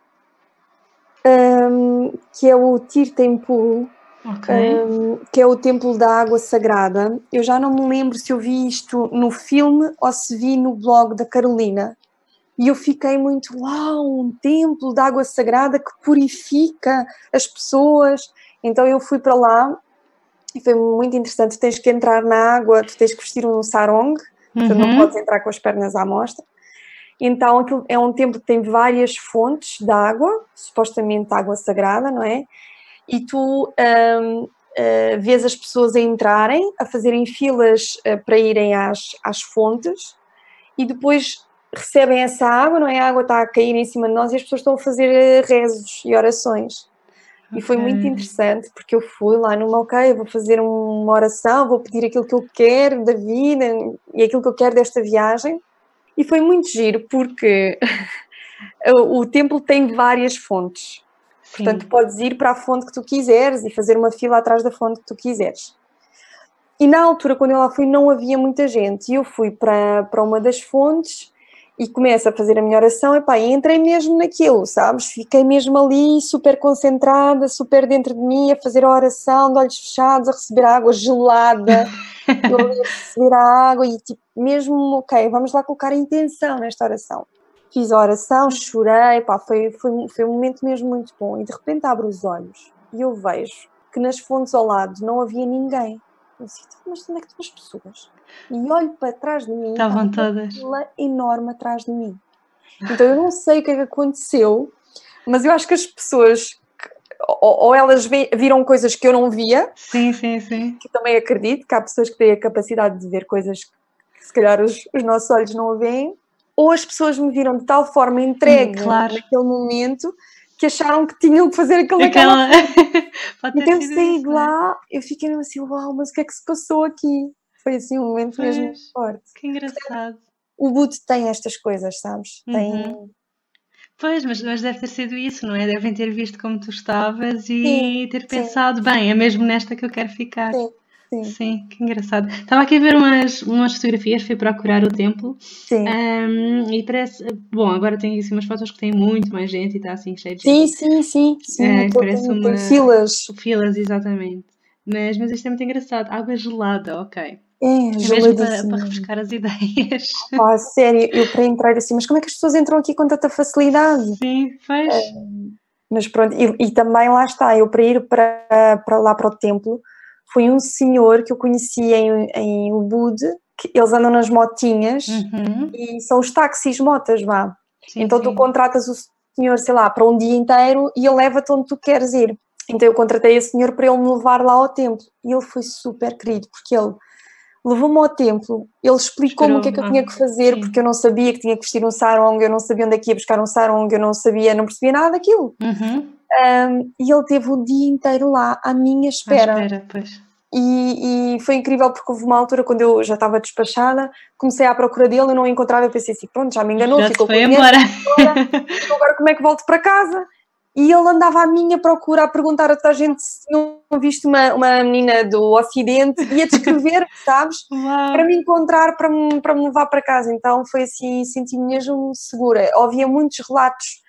hum, que é o Tirtempul, Ok. hum, que é o templo da água sagrada. Eu já não me lembro se eu vi isto no filme ou se vi no blog da Carolina. E eu fiquei muito, uau, um templo de água sagrada que purifica as pessoas. Então eu fui para lá e foi muito interessante. Tu tens que entrar na água, tu tens que vestir um sarong, portanto não Uhum. podes entrar com as pernas à mostra. Então aquilo é um templo que tem várias fontes de água, supostamente água sagrada, não é? E tu hum, eh, vês as pessoas a entrarem, a fazerem filas eh, para irem às, às fontes e depois recebem essa água, não é? A água está a cair em cima de nós e as pessoas estão a fazer eh, rezos e orações. E foi muito interessante porque eu fui lá numa, ok, vou fazer uma oração, vou pedir aquilo que eu quero da vida e aquilo que eu quero desta viagem. E foi muito giro porque o templo tem várias fontes. Sim. Portanto, podes ir para a fonte que tu quiseres e fazer uma fila atrás da fonte que tu quiseres. E na altura, quando eu lá fui, não havia muita gente. E eu fui para, para uma das fontes e começo a fazer a minha oração, epá, e entrei mesmo naquilo, sabes? Fiquei mesmo ali, super concentrada, super dentro de mim, a fazer a oração, de olhos fechados, a receber água gelada, eu a receber a água e tipo, mesmo, ok, vamos lá colocar a intenção nesta oração. Fiz a oração, chorei, pá, foi, foi, foi um momento mesmo muito bom. E de repente abro os olhos e eu vejo que nas fontes ao lado não havia ninguém. Eu disse, mas onde é que estão as pessoas? E olho para trás de mim, estavam todas. Uma enorme atrás de mim. Então eu não sei o que é que aconteceu, mas eu acho que as pessoas ou, elas viram coisas que eu não via. Sim, sim, sim. Que também acredito que há pessoas que têm a capacidade de ver coisas que se calhar os, os nossos olhos não veem. Ou as pessoas me viram de tal forma entregue claro. naquele momento que acharam que tinham que fazer aquela. aquela... então eu saí de é? lá, eu fiquei assim, uau, mas o que é que se passou aqui? Foi assim um momento pois, mesmo forte. Que engraçado. O boot tem estas coisas, sabes? Tem. Uhum. Pois, mas, mas deve ter sido isso, não é? Devem ter visto como tu estavas e sim, ter pensado, sim. bem, é mesmo nesta que eu quero ficar. Sim. Sim. Sim, que engraçado. Estava aqui a ver umas, umas fotografias, fui procurar o templo. Sim. Um, e parece. Bom, agora tem assim umas fotos que tem muito mais gente e está assim cheio de gente. Sim, sim, sim. sim é, parece tem, uma. Tem filas. Filas, exatamente. Mas, mas isto é muito engraçado. Água gelada, ok. É, é mesmo para, para refrescar as ideias. Ah, sério, eu para entrar assim, mas como é que as pessoas entram aqui com tanta facilidade? Sim, faz. É, mas pronto, e, e, também lá está, eu para ir para, para lá para o templo, foi um senhor que eu conheci em, em Ubud, que eles andam nas motinhas uhum. e são os táxis motas, vá. Sim, então sim. tu contratas o senhor, sei lá, para um dia inteiro e ele leva-te onde tu queres ir. Então eu contratei esse senhor para ele me levar lá ao templo e ele foi super querido, porque ele levou-me ao templo, ele explicou-me o que é que eu tinha que fazer, sim. porque eu não sabia que tinha que vestir um sarong, eu não sabia onde é que ia buscar um sarong, eu não sabia, não percebia nada daquilo. Uhum. Um, e ele teve o dia inteiro lá à minha espera. À espera pois. E, e, foi incrível porque houve uma altura quando eu já estava despachada, comecei à procura dele, eu não encontrava, eu pensei assim, pronto, já me enganou, já ficou foi embora. Então agora como é que volto para casa? E ele andava à minha procura a perguntar a toda a gente se tinham visto uma, uma menina do Ocidente e a descrever, sabes? Uau. Para me encontrar, para me, para me levar para casa. Então foi assim, senti-me mesmo segura. Havia muitos relatos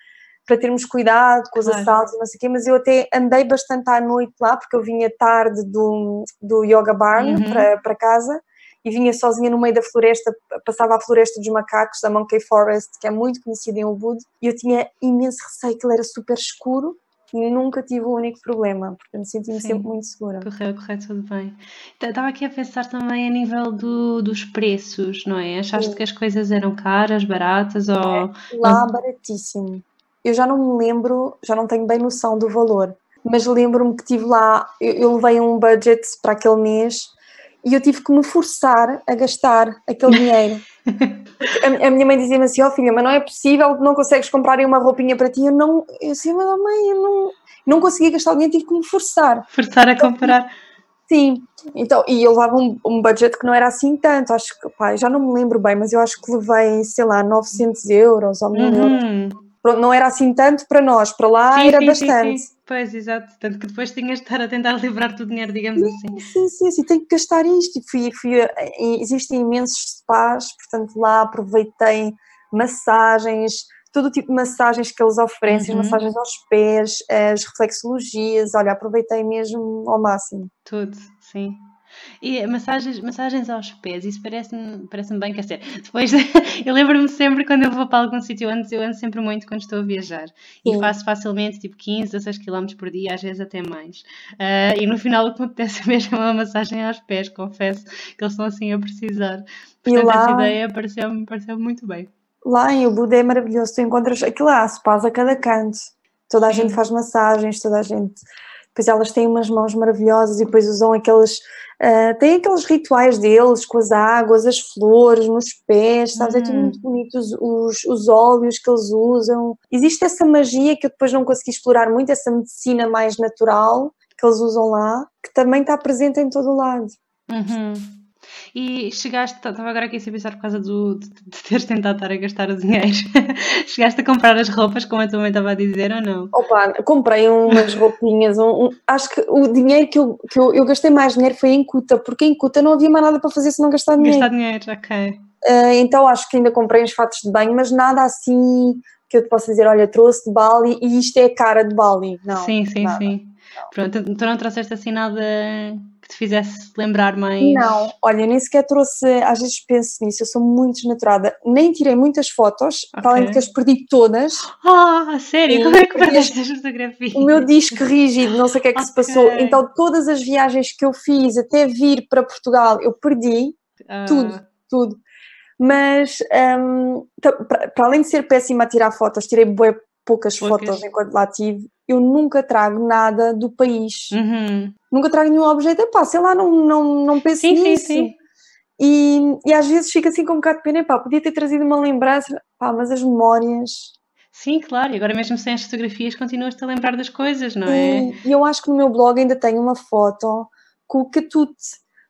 para termos cuidado com os claro. assaltos e não sei o quê, mas eu até andei bastante à noite lá, porque eu vinha tarde do, do Yoga Barn uhum. para, para casa e vinha sozinha no meio da floresta, passava a floresta dos macacos, da Monkey Forest, que é muito conhecida em Ubud, e eu tinha imenso receio que ele era super escuro e nunca tive o um único problema, portanto senti-me sempre muito segura. Correu, correu tudo bem. Estava aqui a pensar também a nível do, dos preços, não é? Achaste Sim. que as coisas eram caras, baratas ou... É, lá baratíssimo eu já não me lembro, já não tenho bem noção do valor, mas lembro-me que tive lá, eu, eu levei um budget para aquele mês e eu tive que me forçar a gastar aquele dinheiro. a, a, minha mãe dizia-me assim: Ó oh, filha, mas não é possível, não consegues comprar uma roupinha para ti. Eu não, eu disse, mas oh, mãe, eu não, não conseguia gastar o dinheiro, tive que me forçar. Forçar a comprar. Sim, então, e eu levava um, um budget que não era assim tanto, acho que, pá, já não me lembro bem, mas eu acho que levei, sei lá, 900 euros ou 1000 uhum. euros pronto, não era assim tanto para nós, para lá sim, era sim, bastante. Sim, pois, exato, tanto que depois tinhas de estar a tentar livrar-te do dinheiro, digamos assim. Sim, sim, sim, tenho que gastar isto. E fui, fui, existem imensos spas, portanto lá aproveitei massagens, todo o tipo de massagens que eles oferecem, uhum. massagens aos pés, as reflexologias, olha, aproveitei mesmo ao máximo. Tudo, sim. E massagens, massagens aos pés, isso parece-me parece bem, quer dizer, depois eu lembro-me sempre quando eu vou para algum sítio antes, eu ando sempre muito quando estou a viajar Sim. e faço facilmente tipo 15, 16 km por dia, às vezes até mais. Uh, e no final o que me apetece mesmo é uma massagem aos pés, confesso que eles estão assim a precisar. Portanto, lá... essa ideia pareceu-me pareceu muito bem. Lá em Ubud é maravilhoso, tu encontras aquilo lá, se passa a cada canto. Toda a Sim. gente faz massagens, toda a gente Pois elas têm umas mãos maravilhosas e depois usam aqueles. Uh, têm aqueles rituais deles com as águas, as flores nos pés, sabes? É tudo Uhum. muito bonito, os, os, os óleos que eles usam. Existe essa magia que eu depois não consegui explorar muito, essa medicina mais natural que eles usam lá, que também está presente em todo o lado. Uhum. E chegaste, estava agora aqui a pensar por causa do, de, de teres tentado estar a gastar o dinheiro. chegaste a comprar as roupas, como a tua mãe estava a dizer, ou não? Opa, comprei umas roupinhas, um- um- acho que o dinheiro que, eu, que eu, eu gastei mais dinheiro foi em Cuta, porque em Cuta não havia mais nada para fazer se não gastar dinheiro. Gastar dinheiro, ok. Ah, então acho que ainda comprei uns fatos de banho, mas nada assim que eu te possa dizer, olha, trouxe de Bali e isto é a cara de Bali. Não, sim, sim, nada. sim. Pronto, tu não trouxeste assim nada que te fizesse lembrar mais. Não, olha, nem sequer trouxe, às vezes penso nisso, eu sou muito desnaturada, nem tirei muitas fotos, para além de que as perdi todas. Ah, sério? Sim, Como é que perdeste as fotografias? O meu disco rígido, não sei o que é que se passou. Então, todas as viagens que eu fiz até vir para Portugal, eu perdi Ah, tudo, tudo. Mas, ta- para além de ser péssima a tirar fotos, tirei poucas Poucas. fotos enquanto lá tive, eu nunca trago nada do país. Uhum. Nunca trago nenhum objeto. Epá, sei lá, não, não, não penso Sim, sim, nisso. sim. E, e às vezes fico assim com um bocado de pena. Pá, podia ter trazido uma lembrança. Pá, mas as memórias... Sim, claro. E agora mesmo sem as fotografias continuas-te a lembrar das coisas, não é? E eu acho que no meu blog ainda tenho uma foto com o Catute.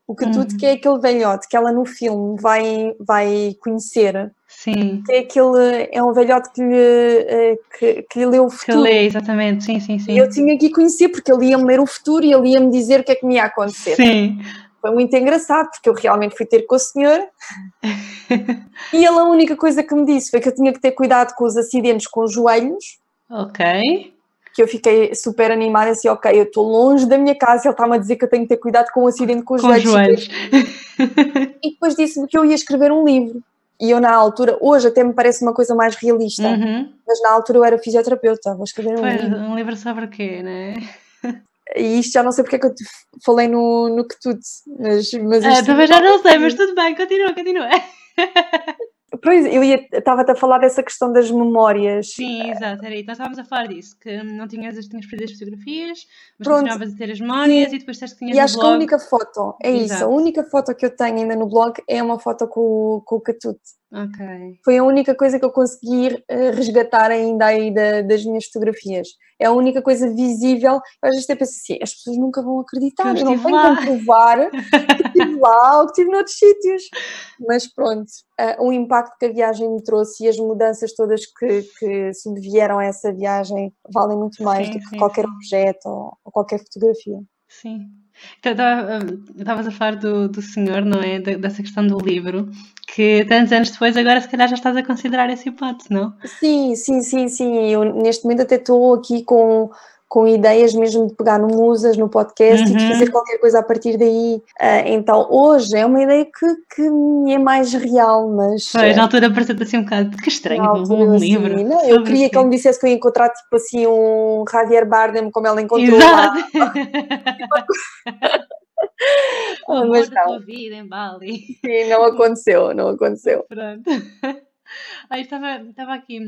O Catute, Uhum. que é aquele velhote que ela no filme vai, vai conhecer. Sim. Que é aquele. É um velhote que lhe, eh, que, que lhe leu o Que futuro. lê, exatamente. Sim, sim, sim. E eu tinha que conhecer, porque ele ia-me ler o futuro e ele ia-me dizer o que é que me ia acontecer. Sim. Foi muito engraçado, porque eu realmente fui ter com o senhor e ele a única coisa que me disse foi que eu tinha que ter cuidado com os acidentes com os joelhos. Ok. Que eu fiquei super animada, assim, ok, eu estou longe da minha casa, ele está-me a dizer que eu tenho que ter cuidado com o acidente com os Com os joelhos. E depois disse-me que eu ia escrever um livro. E eu na altura, hoje até me parece uma coisa mais realista, Uhum. mas na altura eu era fisioterapeuta, vou escrever um Pois, livro. um livro sobre o quê, né? E isto já não sei porque é que eu te falei no, no que tudo, mas, mas Ah, também já não sei, mas tudo bem, continua, continua. Pois, eu estava-te a falar dessa questão das memórias. Sim, exato, era isso. Nós estávamos a falar disso, que não tinhas, as- tinhas perdido as fotografias, mas Pronto. continuavas a ter as memórias Sim. e depois disseste que tinhas E acho que a blog. única foto, é isso, a Exato. única foto que eu tenho ainda no blog é uma foto com, com o Catute. Ok. Foi a única coisa que eu consegui eh, resgatar ainda aí da- das minhas fotografias. É a única coisa visível. Eu às vezes até penso assim, as pessoas nunca vão acreditar, eu não estive tenho lá. como provar que estive lá ou que estive noutros sítios. Mas pronto, eh, o impacto que a viagem me trouxe e as mudanças todas que, que subvieram a essa viagem valem muito mais Sim, do que sim, qualquer sim. objeto ou, ou qualquer fotografia. Sim. Então, tava- Estavas a falar do, do senhor, não é? Dessa questão do livro, que tantos anos depois, agora se calhar já estás a considerar essa hipótese, não? Sim, sim, sim, sim. Eu neste momento até estou aqui com, com ideias mesmo de pegar no Musas, no podcast e de Uhum. fazer qualquer coisa a partir daí. Ah, então, hoje é uma ideia que, que me é mais real, mas Pois, ah, na altura pareceu-te assim um bocado, que estranho, um, altura um assim, livro. não, eu queria o que ele me dissesse que eu ia encontrar tipo assim um Javier Bardem como ela encontrou lá, Exato! o amor mas não, tua vida em Bali. sim, não aconteceu, não aconteceu. Pronto. Aí estava, estava aqui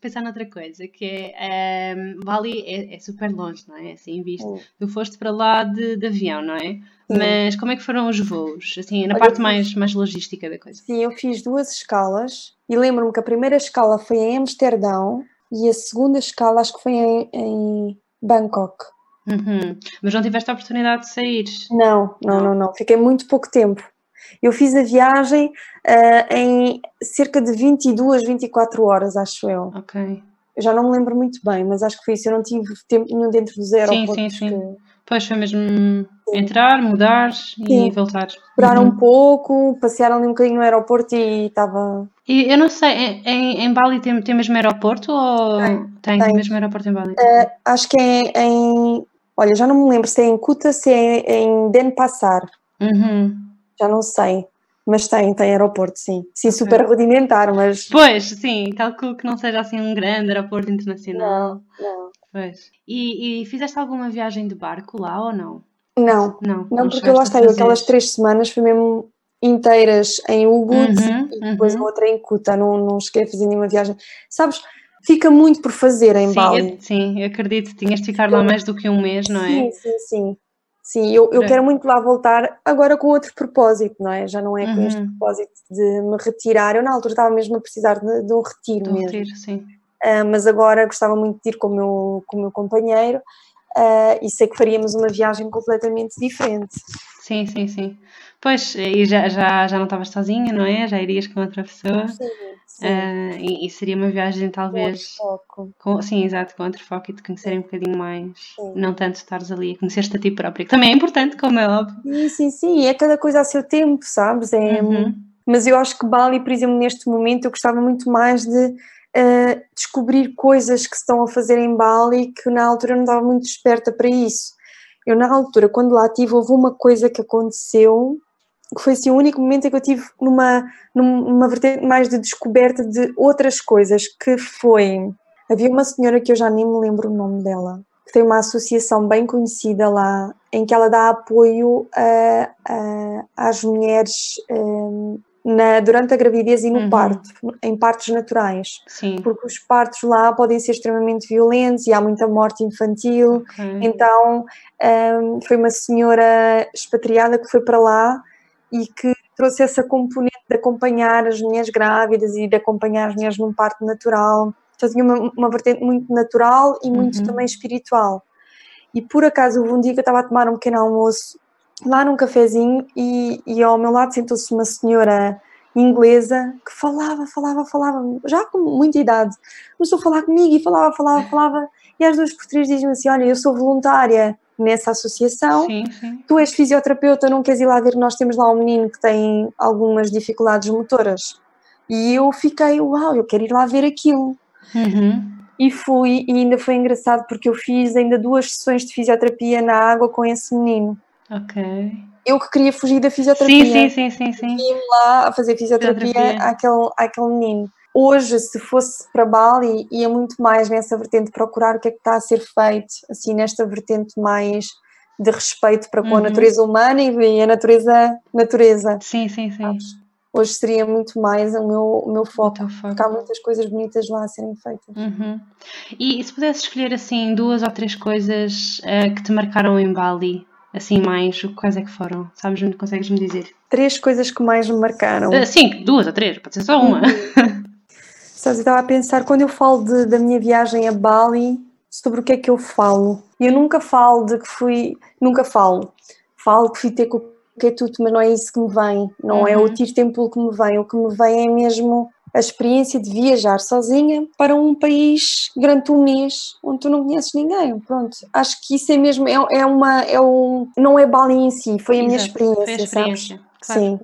pensar noutra coisa, que é ehm, Bali é, é super longe, não é? Assim visto. Hum, Tu foste para lá de, de avião, não é? Sim. Mas como é que foram os voos? Assim, na Olha, parte mais, mais logística da coisa. Sim, eu fiz duas escalas e lembro-me que a primeira escala foi em Amsterdão e a segunda escala acho que foi em, em Bangkok. Uhum. Mas não tiveste a oportunidade de sair. Não, Não. não, não. Fiquei muito pouco tempo. Eu fiz a viagem ah, em cerca de 22, 24 horas, acho eu. Ok. Eu já não me lembro muito bem, mas acho que foi isso. Eu não tive tempo nenhum dentro dos aeroportos sim, sim. que Pois foi mesmo entrar, mudar e Sim. voltar. esperaram Uhum. um pouco, passearam ali um bocadinho no aeroporto e estava. E eu não sei, em, em, em Bali tem, tem mesmo aeroporto ou Tem, tem, tem. mesmo aeroporto em Bali? Acho que é em. Olha, já não me lembro se é em Kuta, se é em Denpasar. Uhum. Já não sei. Mas tem, tem aeroporto, sim. Sim, super rudimentar, mas. Pois, sim, calculo que não seja assim um grande aeroporto internacional. Não, Pois. E, e fizeste alguma viagem de barco lá ou não? não. Não, Não, porque lá está, eu fazer. aquelas três semanas foi mesmo inteiras em Ubud Uhum, e depois uhum. outra em Kuta, não, não cheguei a fazer nenhuma viagem. Sabes, fica muito por fazer em sim, Bali. Eu, sim, eu acredito. Tinhas de ficar lá mais do que um mês, não é? Sim, sim, sim. Sim, eu, eu quero muito lá voltar, agora com outro propósito, não é? Já não é com uhum. este propósito de me retirar. Eu, na altura, estava mesmo a precisar de, de um retiro de um mesmo. Retiro, sim. Uh, mas agora gostava muito de ir com o meu, com o meu companheiro uh, e sei que faríamos uma viagem completamente diferente. Sim, sim, sim. Pois, e já, já, já não estavas sozinha, não é? Já irias com outra pessoa. Sim, sim. Uh, e, e, seria uma viagem talvez. Com foco. Com, sim, exato, com outro foco e te conhecerem um bocadinho mais. Sim. Não tanto estares ali a conhecer-te a ti própria, que também é importante, como é óbvio. Sim, sim, sim. É cada coisa a seu tempo, sabes? É, uhum. Mas eu acho que Bali, por exemplo, neste momento, eu gostava muito mais de uh, descobrir coisas que se estão a fazer em Bali que na altura não estava muito esperta para isso. Eu, na altura, quando lá estive, houve uma coisa que aconteceu que foi assim, o único momento em que eu tive numa, numa vertente mais de descoberta de outras coisas, que foi, havia uma senhora que eu já nem me lembro o nome dela, que tem uma associação bem conhecida lá, em que ela dá apoio a, a, às mulheres um, na, durante a gravidez e no uhum. parto, em partos naturais. Sim. Porque os partos lá podem ser extremamente violentos e há muita morte infantil. Okay. Então, um, foi uma senhora expatriada que foi para lá e que trouxe essa componente de acompanhar as mulheres grávidas e de acompanhar as mulheres num parto natural. Então tinha uma, uma vertente muito natural e muito uhum. também espiritual. E por acaso houve um dia que eu estava a tomar um pequeno almoço lá num cafezinho e, e ao meu lado sentou-se uma senhora inglesa que falava, falava, falava, já com muita idade, começou a falar comigo e falava, falava, falava, e às duas por três diziam assim, olha, eu sou voluntária nessa associação. Sim, sim. Tu és fisioterapeuta, não queres ir lá ver? Nós temos lá um menino que tem algumas dificuldades motoras. E eu fiquei, uau, eu quero ir lá ver aquilo. Uhum. E fui, e ainda foi engraçado porque eu fiz ainda duas sessões de fisioterapia na água com esse menino. Ok. Eu que queria fugir da fisioterapia. Sim, sim, sim, sim. sim. E lá a fazer fisioterapia, fisioterapia. Àquele, àquele menino hoje, se fosse para Bali, ia muito mais nessa vertente, procurar o que é que está a ser feito, assim, nesta vertente mais de respeito para com uhum. a natureza humana e a natureza natureza. Sim, sim, sim. Hoje seria muito mais o meu, o meu foco, foco, porque há muitas coisas bonitas lá a serem feitas. Uhum. E, e se pudesse escolher assim duas ou três coisas uh, que te marcaram em Bali, assim mais, quais é que foram? Sabes, consegues-me dizer? Três coisas que mais me marcaram. Uh, sim, duas ou três, pode ser só uma. Uhum. Sabes, eu estava a pensar, quando eu falo de, da minha viagem a Bali, sobre o que é que eu falo. Eu nunca falo de que fui, nunca falo. Falo que fui ter com é tudo, mas não é isso que me vem, não uhum. é o tiro templo que me vem, o que me vem é mesmo a experiência de viajar sozinha para um país durante um mês onde tu não conheces ninguém. Pronto, acho que isso é mesmo, é, é uma, é um, não é Bali em si, foi a minha experiência, foi a experiência sabes? Claro. Sim.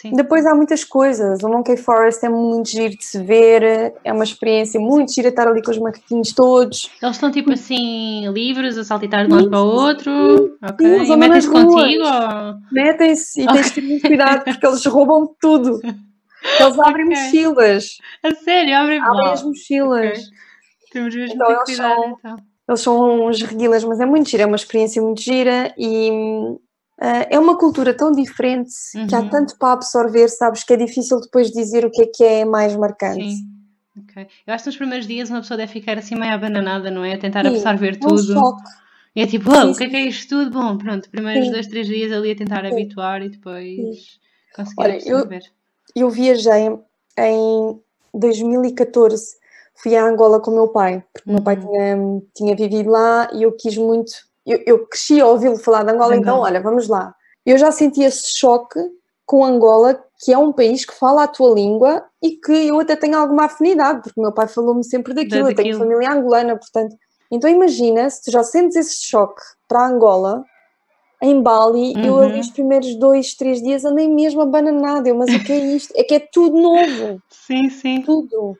Sim. Depois há muitas coisas. O Monkey Forest é muito giro de se ver, é uma experiência muito gira estar ali com os macaquinhos todos. Eles estão tipo assim livres a saltitar de um lado para o outro. Ok. Sim, e metem-se contigo? Ou... Metem-se e okay. tens de ter muito cuidado porque eles roubam tudo. Eles abrem okay. mochilas. A sério? Abrem, abrem as mochilas. Okay. Temos mesmo então, eles cuidado, são, então. Eles são uns reguilas, mas é muito gira, é uma experiência muito gira e Uh, é uma cultura tão diferente uhum. que há uhum. tanto para absorver, sabes, que é difícil depois dizer o que é que é mais marcante. Sim. Okay. Eu acho que nos primeiros dias uma pessoa deve ficar assim meio abananada, não é? A tentar Sim, absorver é um tudo. Choque. E é tipo, oh, o que é que é isto tudo? Bom, pronto, primeiros Sim. dois, três dias ali a tentar Sim. habituar e depois conseguir Olha, absorver. Eu, eu viajei em 2014, fui a Angola com o meu pai, porque o meu pai uhum. tinha, tinha vivido lá e eu quis muito eu, eu cresci a ouvi-lo falar de Angola, então olha, vamos lá. Eu já senti esse choque com Angola, que é um país que fala a tua língua e que eu até tenho alguma afinidade, porque meu pai falou-me sempre daquilo, eu tenho família angolana, portanto. Então imagina se tu já sentes esse choque para Angola, em Bali, uhum. eu ali os primeiros dois, três dias andei mesmo abananada, eu, mas o que é isto? É que é tudo novo. Sim, sim. Tudo.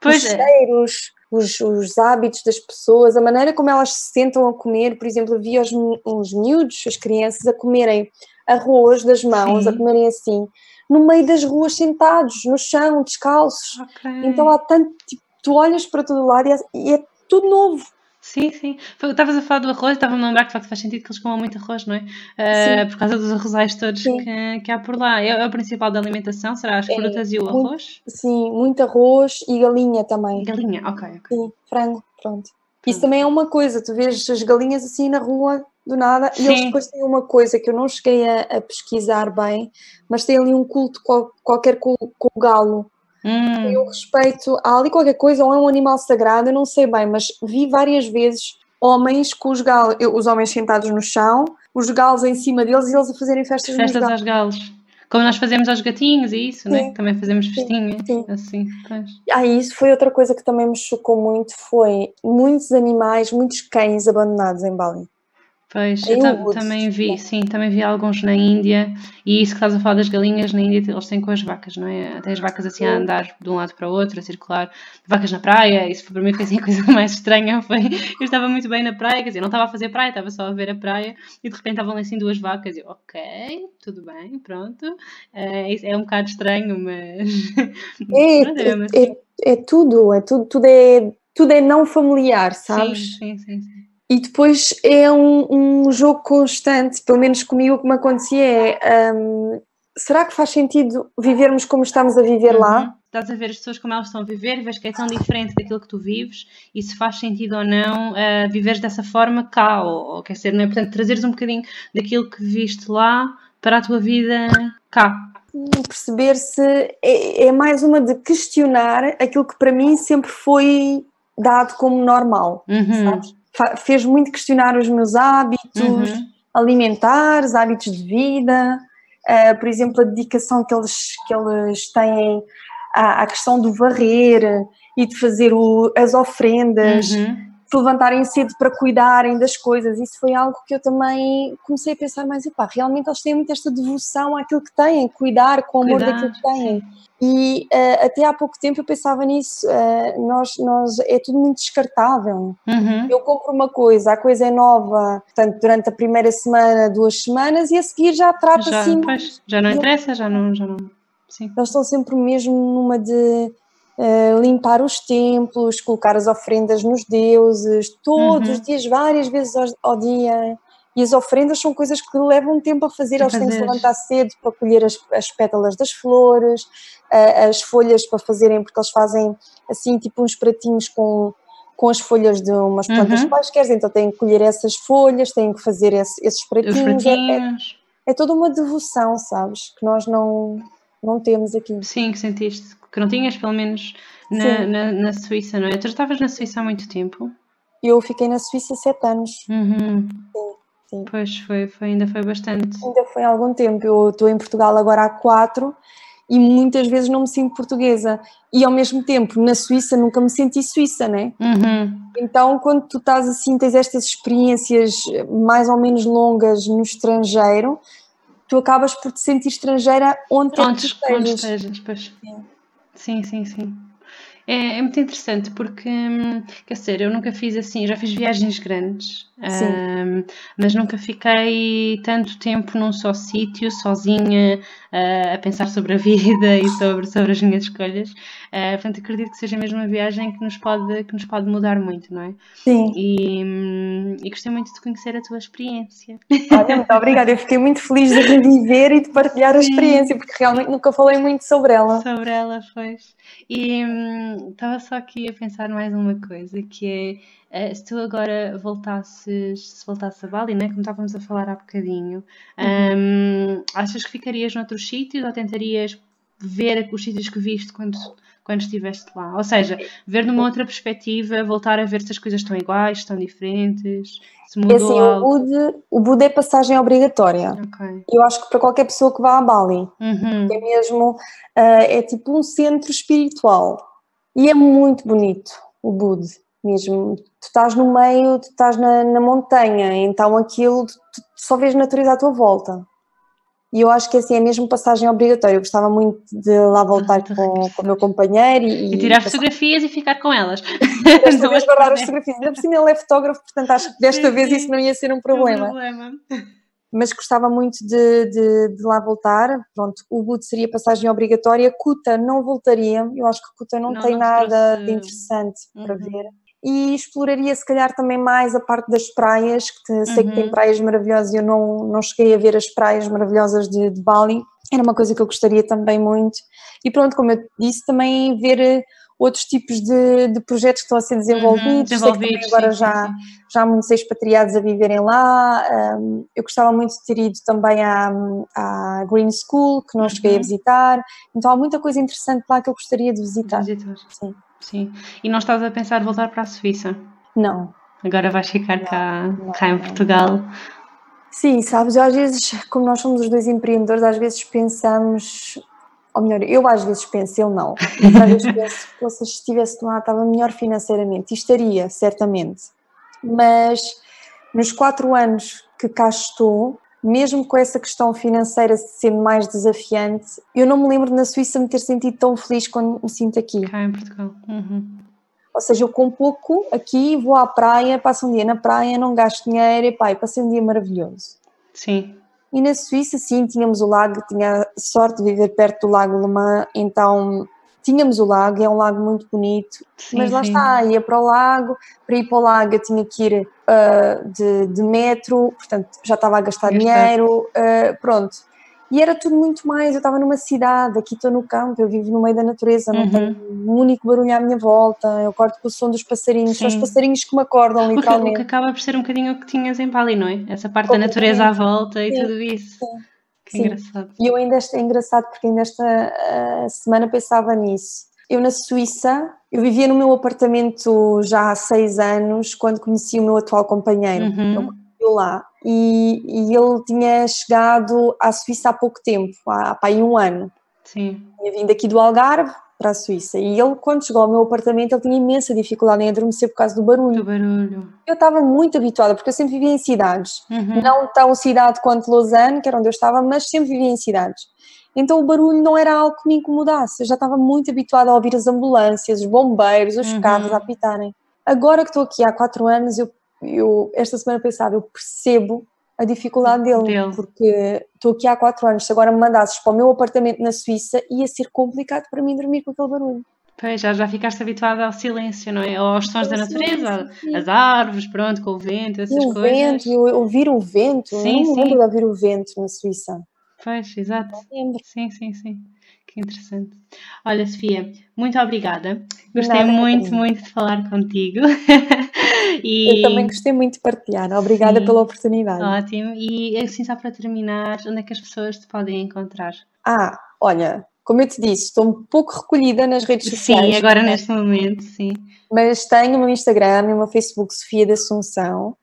Pois os é. cheiros, os, os, hábitos das pessoas, a maneira como elas se sentam a comer, por exemplo, via os, os miúdos, as crianças, a comerem arroz das mãos, Sim. a comerem assim, no meio das ruas, sentados, no chão, descalços. Okay. Então há tanto, tipo, tu olhas para todo lado e é, e é tudo novo. Sim, sim. Estavas a falar do arroz, estava-me a lembrar que de facto faz sentido que eles comam muito arroz, não é? Uh, por causa dos arrozais todos que, que, há por lá. É, é, o principal da alimentação? Será as é, frutas e o muito, arroz? Sim, muito arroz e galinha também. Galinha, ok. okay. Sim, frango, pronto. Isso também é uma coisa, tu vês as galinhas assim na rua do nada sim. e eles depois têm uma coisa que eu não cheguei a, a pesquisar bem, mas tem ali um culto qual, qualquer com, com o galo. Hum. Eu respeito, há ali qualquer coisa, ou é um animal sagrado, eu não sei bem, mas vi várias vezes homens com os galos, os homens sentados no chão, os galos em cima deles e eles a fazerem festas, festas galos. aos galos. Como nós fazemos aos gatinhos e isso, né? Também fazemos festinhas, sim, sim. assim. Pois. Ah, isso foi outra coisa que também me chocou muito, foi muitos animais, muitos cães abandonados em Bali. Pois, eu, eu também vi, sim, também vi alguns na Índia e isso que estás a falar das galinhas na Índia eles têm com as vacas, não é? Até as vacas assim a andar de um lado para o outro, a circular, vacas na praia, isso para mim foi assim a coisa mais estranha, foi, eu estava muito bem na praia, quer dizer, não estava a fazer praia, estava só a ver a praia e de repente estavam assim duas vacas e eu, ok, tudo bem, pronto, é, é um bocado estranho, mas... É, é, é, é, tudo, é tudo, tudo é, tudo é não familiar, sabes? sim, sim. sim. E depois é um, um, jogo constante, pelo menos comigo o que me acontecia é um, será que faz sentido vivermos como estamos a viver uhum. lá? Estás a ver as pessoas como elas estão a viver e vês que é tão diferente daquilo que tu vives e se faz sentido ou não uh, viveres dessa forma cá, ou, ou quer dizer, não é? Portanto, trazeres um bocadinho daquilo que viste lá para a tua vida cá. Perceber se é, é mais uma de questionar aquilo que para mim sempre foi dado como normal, uhum. sabes? Fez muito questionar os meus hábitos uhum. alimentares, hábitos de vida, uh, por exemplo, a dedicação que eles, que eles têm à, à questão do varrer e de fazer o, as ofrendas. Uhum levantarem cedo para cuidarem das coisas. Isso foi algo que eu também comecei a pensar mais, epá, realmente eles têm muito esta devoção àquilo que têm, cuidar com o amor cuidar, daquilo que têm. Sim. E uh, até há pouco tempo eu pensava nisso, uh, nós, nós, é tudo muito descartável. Uhum. Eu compro uma coisa, a coisa é nova, portanto, durante a primeira semana, duas semanas, e a seguir já trata já, assim. Pois, já não interessa, já não. Já não... Sim. Eles estão sempre mesmo numa de Uh, limpar os templos, colocar as ofrendas nos deuses, todos uhum. os dias, várias vezes ao, ao, dia. E as ofrendas são coisas que levam tempo a fazer, eles têm que se levantar cedo para colher as, as pétalas das flores, uh, as folhas para fazerem, porque eles fazem assim, tipo uns pratinhos com, com as folhas de umas plantas uhum. quaisquer, então têm que colher essas folhas, têm que fazer esse, esses pratinhos. É, é, é, toda uma devoção, sabes? Que nós não, não temos aqui. Sim, que sentiste que não tinhas, pelo menos na, na, na, Suíça, não é? Tu estavas na Suíça há muito tempo? Eu fiquei na Suíça sete anos. Uhum. Sim, sim. Pois foi, foi, ainda foi bastante. Ainda foi há algum tempo. Eu estou em Portugal agora há quatro e muitas vezes não me sinto portuguesa. E ao mesmo tempo, na Suíça, nunca me senti suíça, né? Uhum. Então, quando tu estás assim, tens estas experiências mais ou menos longas no estrangeiro, tu acabas por te sentir estrangeira onde, onde, onde estejas. Pois. Sim. Sim, sim, sim. É, é muito interessante porque, hum, quer dizer, eu nunca fiz assim, já fiz viagens grandes, um, mas nunca fiquei tanto tempo num só sítio, sozinha, uh, a pensar sobre a vida e sobre, sobre as minhas escolhas. Uh, portanto, acredito que seja mesmo uma viagem que nos pode, que nos pode mudar muito, não é? Sim. E, hum, e gostei muito de conhecer a tua experiência. Olha, muito obrigada. Eu fiquei muito feliz de reviver e de partilhar a experiência, porque realmente nunca falei muito sobre ela. Sobre ela, pois. E hum, estava só aqui a pensar mais uma coisa, que é uh, se tu agora voltasses, se voltasses a Bali, né, como estávamos a falar há bocadinho, uhum. um, achas que ficarias noutros sítios ou tentarias ver os sítios que viste quando, quando estiveste lá? Ou seja, ver numa outra perspectiva, voltar a ver se as coisas estão iguais, estão diferentes, se mudou é assim, algo. O Bud, o Bud é passagem obrigatória. Okay. Eu acho que para qualquer pessoa que vá a Bali, uhum. é mesmo, uh, é tipo um centro espiritual. E é muito bonito o Bud, mesmo. Tu estás no meio, tu estás na, na montanha, então aquilo, só vês natureza à tua volta. E eu acho que assim é mesmo passagem obrigatória. Eu gostava muito de lá voltar com, com o meu companheiro e, e tirar fotografias e ficar com elas. Desta vez guardar as fotografias. Ainda por cima ele é fotógrafo, portanto acho que desta sim, vez sim. isso não ia ser um problema. Um problema. Mas gostava muito de, de, de, lá voltar. Pronto, o Bud seria passagem obrigatória. Kuta não voltaria. Eu acho que Kuta não, não tem não nada trouxe... de interessante uhum. para ver. E exploraria se calhar também mais a parte das praias, que sei que tem uhum. praias maravilhosas e eu não, não cheguei a ver as praias maravilhosas de, de Bali, era uma coisa que eu gostaria também muito. E pronto, como eu disse, também ver eh, outros tipos de, de projetos que estão a ser desenvolvidos, uhum, desenvolvidos agora sim, já, sim. já há muitos expatriados a viverem lá, um, eu gostava muito de ter ido também à, à Green School, que não uhum. cheguei a uhum. visitar, então há muita coisa interessante lá que eu gostaria de visitar. visitar. Sim. Sim. E não estás a pensar voltar para a Suíça? Não. Agora vais ficar não, cá, não, cá em Portugal? Sim, sabes, às vezes, como nós somos os dois empreendedores, às vezes pensamos ou melhor, eu às vezes penso, ele não, mas às vezes penso, se estivesse lá estava melhor financeiramente, e estaria, certamente, mas nos quatro anos que cá estou, mesmo com essa questão financeira sendo mais desafiante, eu não me lembro na Suíça me ter sentido tão feliz quando me sinto aqui. Cá em Portugal. Uhum. Ou seja, eu com pouco aqui vou à praia, passo um dia na praia, não gasto dinheiro e pá, passei um dia maravilhoso. Sim. E na Suíça, sim, tínhamos o lago, tinha sorte de viver perto do Lago Le então tínhamos o lago, é um lago muito bonito, sim, mas lá sim. está, ia para o lago, para ir para o lago eu tinha que ir uh, de, de, metro, portanto já estava a gastar dinheiro, uh, pronto. E era tudo muito mais. Eu estava numa cidade, aqui estou no campo, eu vivo no meio da natureza, não uhum. tenho um único barulho à minha volta, eu acordo com o som dos passarinhos, são os passarinhos que me acordam, literalmente. O que, o que acaba por ser um bocadinho o que tinhas em Bali, não é? Essa parte da natureza à volta e Sim. tudo isso. Sim. Sim. engraçado. E eu ainda, é engraçado porque ainda esta uh, semana pensava nisso. Eu na Suíça, eu vivia no meu apartamento já há seis anos, quando conheci o meu atual companheiro. Uhum. Eu lá e, e, ele tinha chegado à Suíça há pouco tempo, há, há um ano. Sim. Tinha vindo aqui do Algarve para a Suíça e ele, quando chegou ao meu apartamento, ele tinha imensa dificuldade em adormecer por causa do barulho. Do barulho. Eu estava muito habituada, porque eu sempre vivia em cidades. Uhum. Não tão cidade quanto Lausanne, que era onde eu estava, mas sempre vivia em cidades. Então o barulho não era algo que me incomodasse. Eu já estava muito habituada a ouvir as ambulâncias, os bombeiros, os uhum. carros a apitarem. Agora que estou aqui há quatro anos, eu eu esta semana pensava, eu percebo a dificuldade dele, dele, porque estou aqui há quatro anos, se agora me mandasses para o meu apartamento na Suíça, ia ser complicado para mim dormir com aquele barulho. Pois, já, já ficaste habituada ao silêncio, não é? Aos sons da natureza, as árvores, pronto, com o vento, essas o coisas. vento, eu ouvir o vento, sim, não me lembro de ouvir o vento na Suíça. Pois, exato. Sim, sim, sim. Que interessante. Olha, Sofia, muito obrigada. Gostei Nada, muito, muito de falar contigo. e... Eu também gostei muito de partilhar. Obrigada Sim. pela oportunidade. Ótimo. E assim, só para terminar, onde é que as pessoas te podem encontrar? Ah, olha, como eu te disse, estou um pouco recolhida nas redes sociais. Sim, agora neste momento, sim. Mas tenho o meu Instagram e o meu Facebook Sofia da Assunção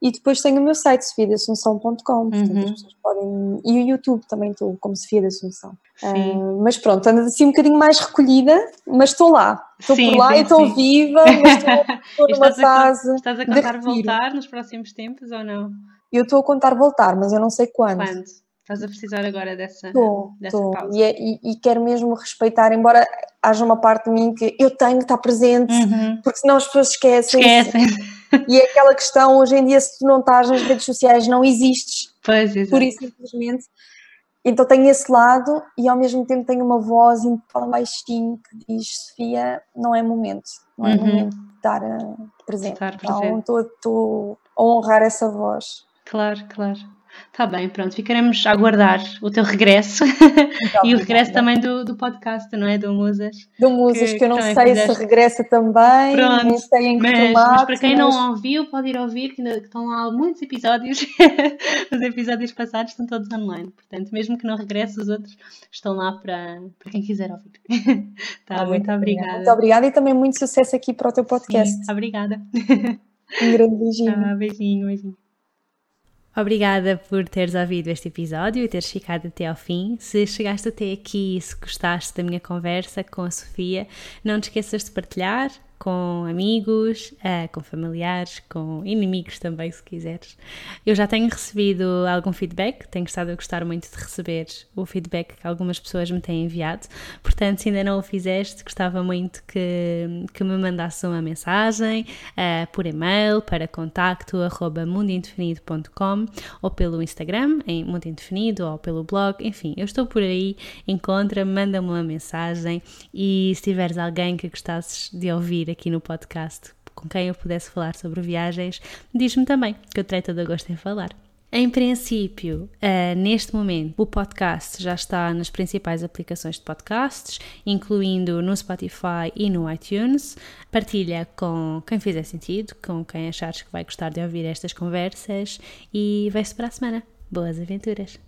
e depois tenho o meu site sofiadassunção.com, portanto uhum. as pessoas podem. E o YouTube também estou como Sofia da Assunção. Uh, mas pronto, ando assim um bocadinho mais recolhida, mas estou lá. Estou por lá sim, e estou viva, mas estou, numa estás fase. A, estás a contar voltar nos próximos tempos ou não? Eu estou a contar voltar, mas eu não sei quando. Quando? Estás a precisar agora dessa, estou, dessa estou. pausa. E, é, e, e, quero mesmo respeitar, embora haja uma parte de mim que eu tenho que estar presente, uhum. porque senão as pessoas esquecem. Esquecem. E é aquela questão, hoje em dia, se tu não estás nas redes sociais, não existes. Pois, exato. Por isso, simplesmente. Então tenho esse lado e ao mesmo tempo tenho uma voz e fala baixinho que diz Sofia, não é momento, não é uhum. momento de estar uh, presente. Estar presente. Então estou a honrar essa voz. Claro, claro. Está bem, pronto, ficaremos a aguardar o teu regresso e o regresso também do, do podcast, não é? Do Musas. Do Musas, que, que eu não sei fizeste... se regressa também, pronto, sei em que mas, mas para quem mas... não ouviu, pode ir ouvir, que ainda estão lá muitos episódios, os episódios passados estão todos online, portanto, mesmo que não regresse, os outros estão lá para, para quem quiser ouvir. tá, ah, muito, obrigada. Muito obrigada e também muito sucesso aqui para o teu podcast. Sim, obrigada. Um grande beijinho. Tá, beijinho, beijinho. Obrigada por teres ouvido este episódio e teres ficado até ao fim. Se chegaste até aqui e se gostaste da minha conversa com a Sofia, não te esqueças de partilhar com amigos, uh, com familiares, com inimigos também, se quiseres. Eu já tenho recebido algum feedback, tenho estado a gostar muito de receber o feedback que algumas pessoas me têm enviado, portanto, se ainda não o fizeste, gostava muito que, que me mandasse uma mensagem uh, por e-mail para contacto arroba mundoindefinido.com ou pelo Instagram em Mundo Indefinido ou pelo blog, enfim, eu estou por aí, encontra, manda-me uma mensagem e se tiveres alguém que gostasses de ouvir aqui no podcast com quem eu pudesse falar sobre viagens, diz-me também, que eu terei todo a gosto em falar. Em princípio, uh, neste momento, o podcast já está nas principais aplicações de podcasts, incluindo no Spotify e no iTunes. Partilha com quem fizer sentido, com quem achares que vai gostar de ouvir estas conversas e vejo-se para a semana. Boas aventuras!